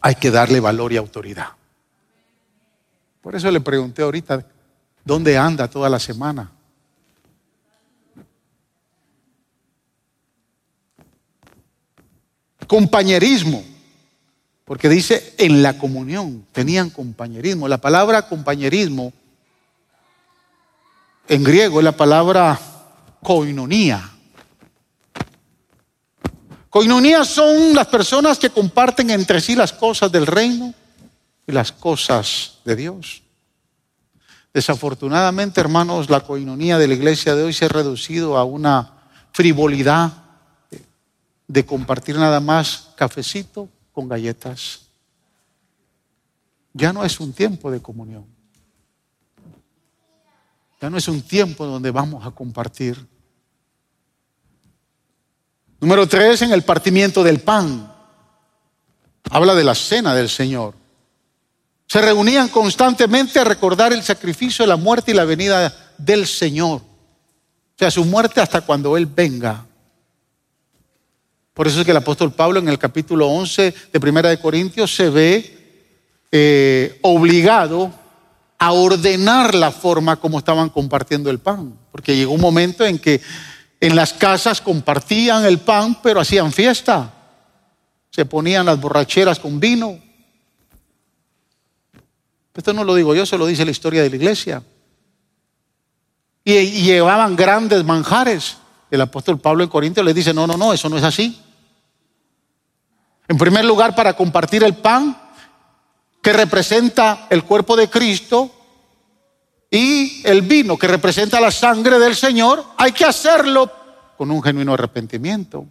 hay que darle valor y autoridad. Por eso le pregunté ahorita, ¿dónde anda toda la semana? Compañerismo, porque dice en la comunión, tenían compañerismo. La palabra compañerismo en griego es la palabra koinonía. Koinonía son las personas que comparten entre sí las cosas del reino y las cosas de Dios. Desafortunadamente, hermanos, la coinonía de la iglesia de hoy se ha reducido a una frivolidad de compartir nada más cafecito con galletas. Ya no es un tiempo de comunión. Ya no es un tiempo donde vamos a compartir. Número tres, en el partimiento del pan. Habla de la cena del Señor. Se reunían constantemente a recordar el sacrificio, la muerte y la venida del Señor. O sea, su muerte hasta cuando Él venga. Por eso es que el apóstol Pablo en el capítulo 11 de Primera de Corintios se ve eh, obligado a ordenar la forma como estaban compartiendo el pan. Porque llegó un momento en que en las casas compartían el pan, pero hacían fiesta. Se ponían las borracheras con vino. Esto no lo digo yo, se lo dice la historia de la iglesia. Y, llevaban grandes manjares. El apóstol Pablo en Corintios le dice, no, no, no, eso no es así. En primer lugar, para compartir el pan, que representa el cuerpo de Cristo, y el vino, que representa la sangre del Señor, hay que hacerlo con un genuino arrepentimiento.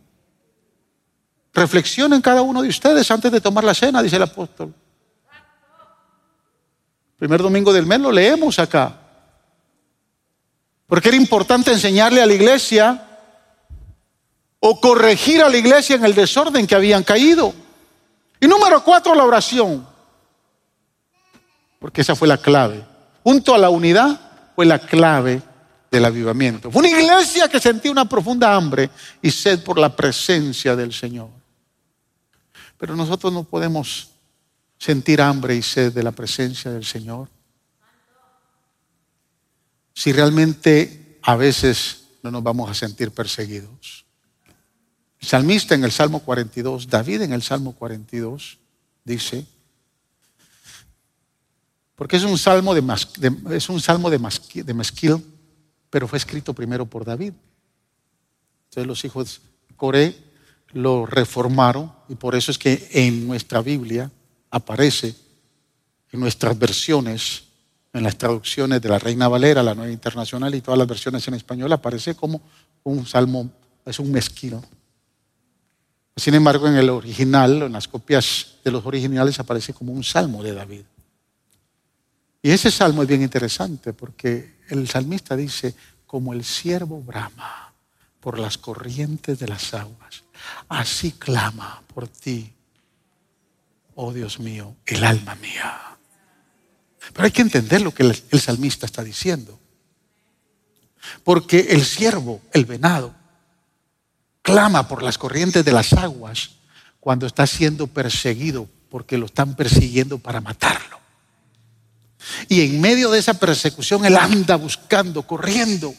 Reflexionen cada uno de ustedes antes de tomar la cena, dice el apóstol. Primer domingo del mes lo leemos acá. Porque era importante enseñarle a la iglesia o corregir a la iglesia en el desorden que habían caído. Y número cuatro, la oración. Porque esa fue la clave. Junto a la unidad fue la clave del avivamiento. Fue una iglesia que sentía una profunda hambre y sed por la presencia del Señor. Pero nosotros no podemos sentir hambre y sed de la presencia del Señor si realmente a veces no nos vamos a sentir perseguidos. El salmista en el Salmo 42, David en el Salmo 42 dice, porque es un salmo de, es un salmo de, de pero fue escrito primero por David. Entonces los hijos de Coré lo reformaron y por eso es que en nuestra Biblia aparece, en nuestras versiones, en las traducciones de la Reina Valera, la Nueva Internacional y todas las versiones en español, aparece como un salmo, es un mezquino. Sin embargo, en el original, en las copias de los originales, aparece como un salmo de David. Y ese salmo es bien interesante porque el salmista dice, como el siervo brama por las corrientes de las aguas, así clama por ti, oh Dios mío, el alma mía. Pero hay que entender lo que el, salmista está diciendo. Porque el siervo, el venado, clama por las corrientes de las aguas cuando está siendo perseguido porque lo están persiguiendo para matarlo. Y en medio de esa persecución él anda buscando, corriendo.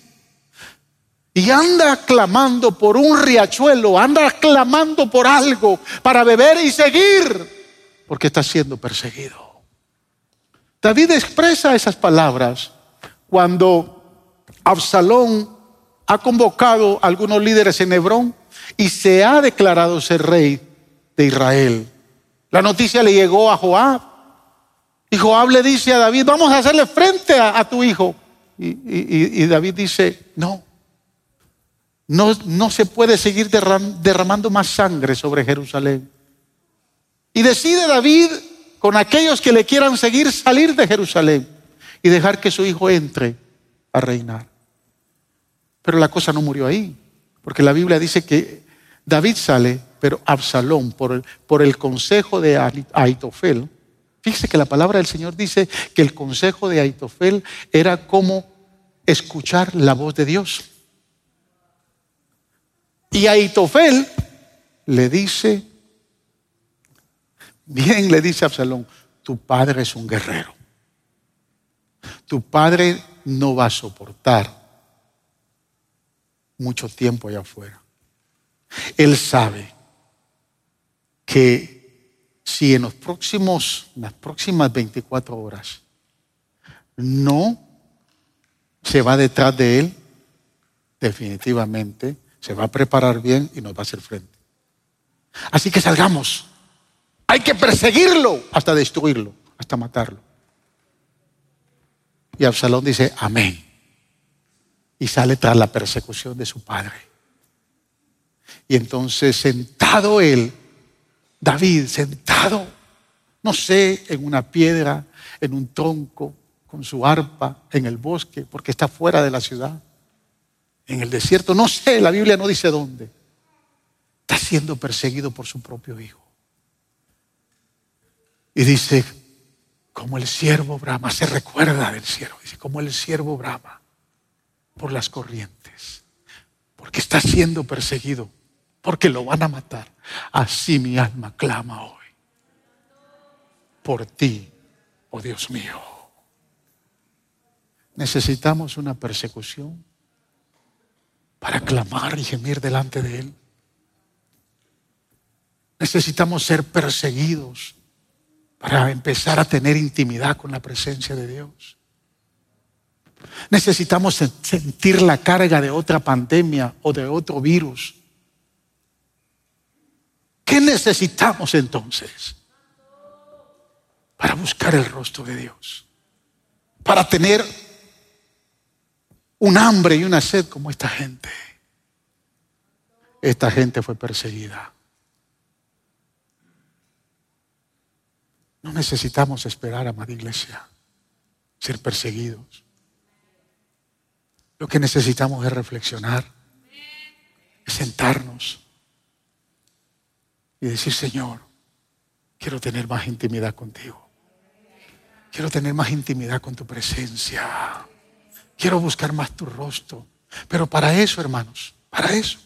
Y anda clamando por un riachuelo, anda clamando por algo para beber y seguir, porque está siendo perseguido. David expresa esas palabras cuando Absalón ha convocado a algunos líderes en Hebrón y se ha declarado ser rey de Israel. La noticia le llegó a Joab. Y Joab le dice a David, vamos a hacerle frente a, tu hijo. Y, David dice, no, no, se puede seguir derramando más sangre sobre Jerusalén. Y decide David con aquellos que le quieran seguir salir de Jerusalén y dejar que su hijo entre a reinar. Pero la cosa no murió ahí, porque la Biblia dice que David sale, pero Absalón, por el, por el consejo de Aitofel, fíjese que la palabra del Señor dice que el consejo de Aitofel era como escuchar la voz de Dios. Y Aitofel le dice Bien le dice Absalón, tu padre es un guerrero. Tu padre no va a soportar mucho tiempo allá afuera. Él sabe que si en los próximos, las próximas 24 horas no se va detrás de él, definitivamente se va a preparar bien y nos va a hacer frente. Así que salgamos. Hay que perseguirlo hasta destruirlo, hasta matarlo. Y Absalón dice, amén. Y sale tras la persecución de su padre. Y entonces sentado él, David, sentado, no sé, en una piedra, en un tronco, con su arpa, en el bosque, porque está fuera de la ciudad, en el desierto, no sé, la Biblia no dice dónde. Está siendo perseguido por su propio hijo. Y dice, como el siervo brama, se recuerda del siervo, dice, como el siervo brama por las corrientes, porque está siendo perseguido, porque lo van a matar. Así mi alma clama hoy por ti, oh Dios mío. Necesitamos una persecución para clamar y gemir delante de Él. Necesitamos ser perseguidos para empezar a tener intimidad con la presencia de Dios. Necesitamos sentir la carga de otra pandemia o de otro virus. ¿Qué necesitamos entonces? Para buscar el rostro de Dios. Para tener un hambre y una sed como esta gente. Esta gente fue perseguida. No necesitamos esperar, amada iglesia, ser perseguidos. Lo que necesitamos es reflexionar, es sentarnos y decir, Señor, quiero tener más intimidad contigo. Quiero tener más intimidad con tu presencia. Quiero buscar más tu rostro. Pero para eso, hermanos, para eso,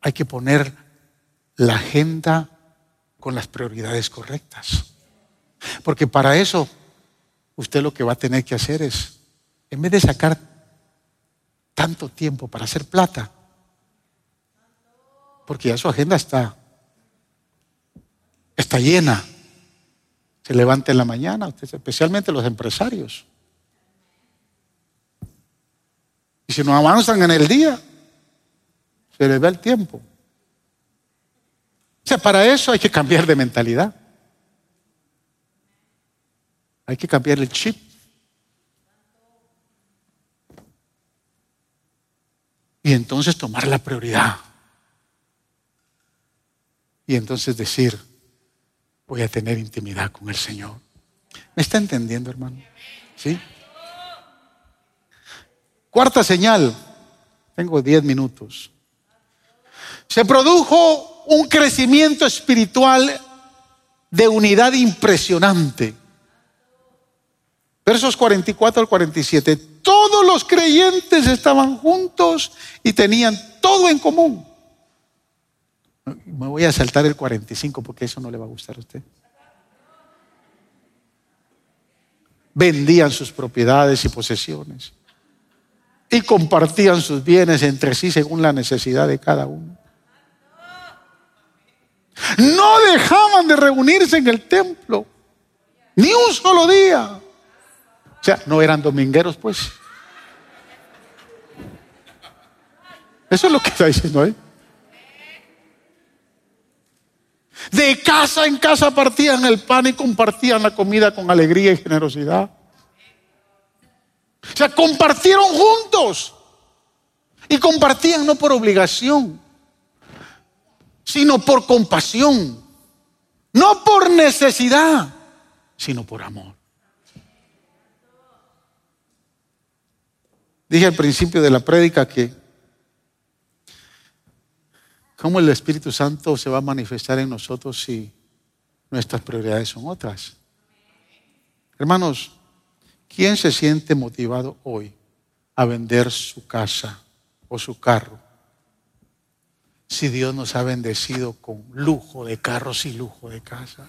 hay que poner la agenda con las prioridades correctas. Porque para eso, usted lo que va a tener que hacer es, en vez de sacar tanto tiempo para hacer plata, porque ya su agenda está, está llena. Se levanta en la mañana, especialmente los empresarios. Y si no avanzan en el día, se les ve el tiempo. O sea, para eso hay que cambiar de mentalidad. Hay que cambiar el chip. Y entonces tomar la prioridad. Y entonces decir, voy a tener intimidad con el Señor. ¿Me está entendiendo, hermano? ¿Sí? Cuarta señal. Tengo diez minutos. Se produjo un crecimiento espiritual de unidad impresionante. Versos 44 al 47. Todos los creyentes estaban juntos y tenían todo en común. Me voy a saltar el 45 porque eso no le va a gustar a usted. Vendían sus propiedades y posesiones y compartían sus bienes entre sí según la necesidad de cada uno. No dejaban de reunirse en el templo, ni un solo día. O sea, no eran domingueros, pues. Eso es lo que está diciendo ahí. De casa en casa partían el pan y compartían la comida con alegría y generosidad. O sea, compartieron juntos. Y compartían no por obligación, sino por compasión. No por necesidad, sino por amor. Dije al principio de la prédica que cómo el Espíritu Santo se va a manifestar en nosotros si nuestras prioridades son otras. Hermanos, ¿quién se siente motivado hoy a vender su casa o su carro? Si Dios nos ha bendecido con lujo de carros y lujo de casas.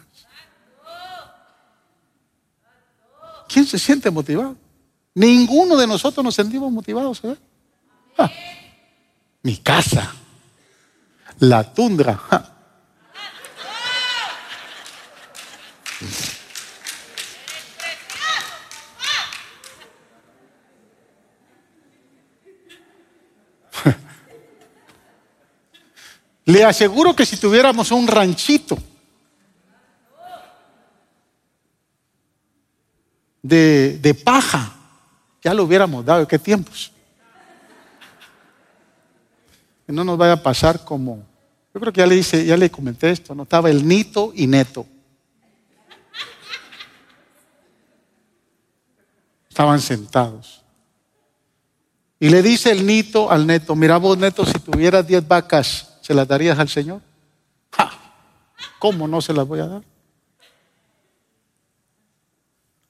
¿Quién se siente motivado? Ninguno de nosotros nos sentimos motivados. ¿eh? Ah, mi casa, la tundra. Le aseguro que si tuviéramos un ranchito de, de paja, ya lo hubiéramos dado. ¿Qué tiempos? Que no nos vaya a pasar como yo creo que ya le hice, ya le comenté esto, ¿no? Estaba el Nito y Neto. Estaban sentados. Y le dice el Nito al Neto, mira vos Neto, si tuvieras diez vacas, ¿se las darías al Señor? ¿Cómo no se las voy a dar?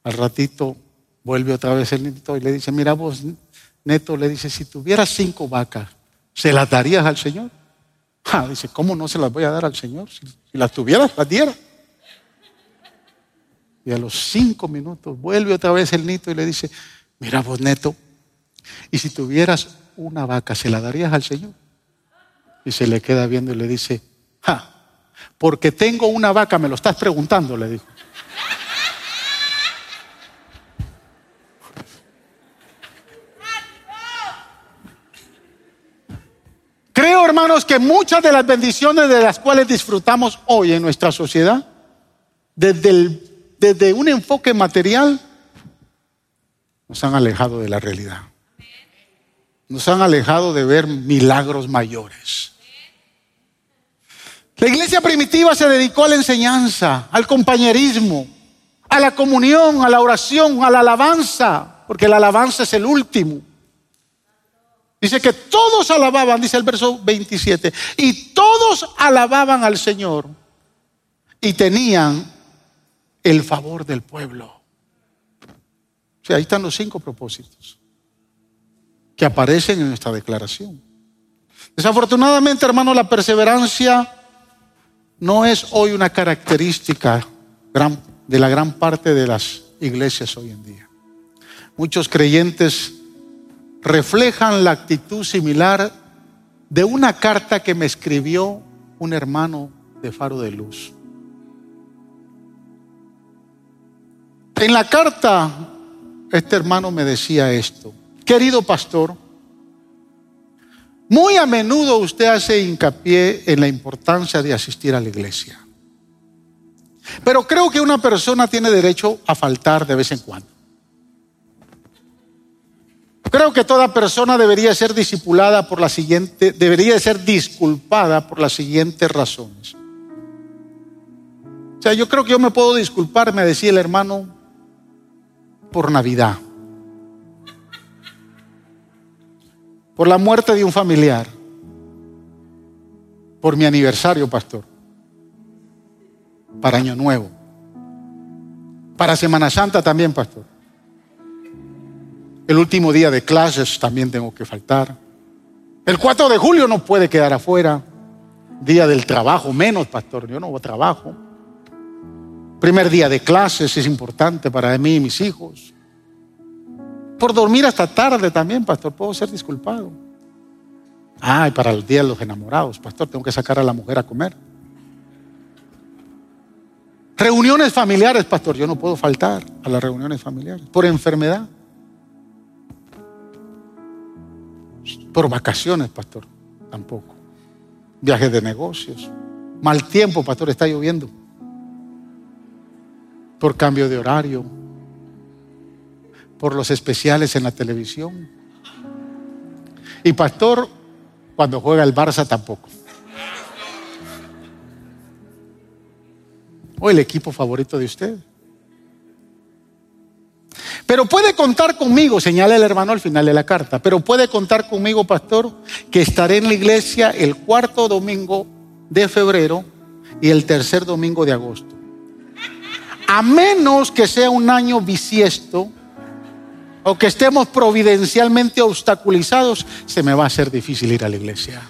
Al ratito vuelve otra vez el Nito y le dice, mira vos Neto, le dice, si tuvieras cinco vacas, ¿se las darías al Señor? dice, ¿cómo no se las voy a dar al Señor? Si, las tuviera, las diera. Y a los cinco minutos vuelve otra vez el nito y le dice, mira vos neto, y si tuvieras una vaca, ¿se la darías al Señor? Y se le queda viendo y le dice, ja, porque tengo una vaca, me lo estás preguntando, le dijo. Creo, hermanos, que muchas de las bendiciones de las cuales disfrutamos hoy en nuestra sociedad, desde, un enfoque material, nos han alejado de la realidad. Nos han alejado de ver milagros mayores. La iglesia primitiva se dedicó a la enseñanza, al compañerismo, a la comunión, a la oración, a la alabanza, porque la alabanza es el último. Dice que todos alababan, dice el verso 27, y todos alababan al Señor y tenían el favor del pueblo. O sea, ahí están los cinco propósitos que aparecen en esta declaración. Desafortunadamente, hermano, la perseverancia no es hoy una característica de la gran parte de las iglesias hoy en día. Muchos creyentes reflejan la actitud similar de una carta que me escribió un hermano de Faro de Luz. En la carta, este hermano me decía esto, querido pastor, muy a menudo usted hace hincapié en la importancia de asistir a la iglesia. Pero creo que una persona tiene derecho a faltar de vez en cuando. Creo que toda persona debería ser discipulada por la siguiente, debería ser disculpada por las siguientes razones. O sea, yo creo que yo me puedo disculpar, me decía el hermano, por Navidad, por la muerte de un familiar, por mi aniversario, pastor, para Año Nuevo, para Semana Santa también, pastor. El último día de clases también tengo que faltar. El 4 de julio no puede quedar afuera. Día del trabajo, menos, pastor. Yo no trabajo. Primer día de clases es importante para mí y mis hijos. Por dormir hasta tarde también, pastor, puedo ser disculpado. Ay, para el día de los enamorados, pastor, tengo que sacar a la mujer a comer. Reuniones familiares, pastor, yo no puedo faltar a las reuniones familiares por enfermedad. Por vacaciones, pastor, tampoco. Viajes de negocios. Mal tiempo, pastor, está lloviendo. Por cambio de horario. Por los especiales en la televisión. Y pastor, cuando juega el Barça tampoco. O el equipo favorito de usted. Pero puede contar conmigo, señala el hermano al final de la carta, pero puede contar conmigo, pastor, que estaré en la iglesia el cuarto domingo de febrero y el tercer domingo de agosto. A menos que sea un año bisiesto o que estemos providencialmente obstaculizados, se me va a hacer difícil ir a la iglesia.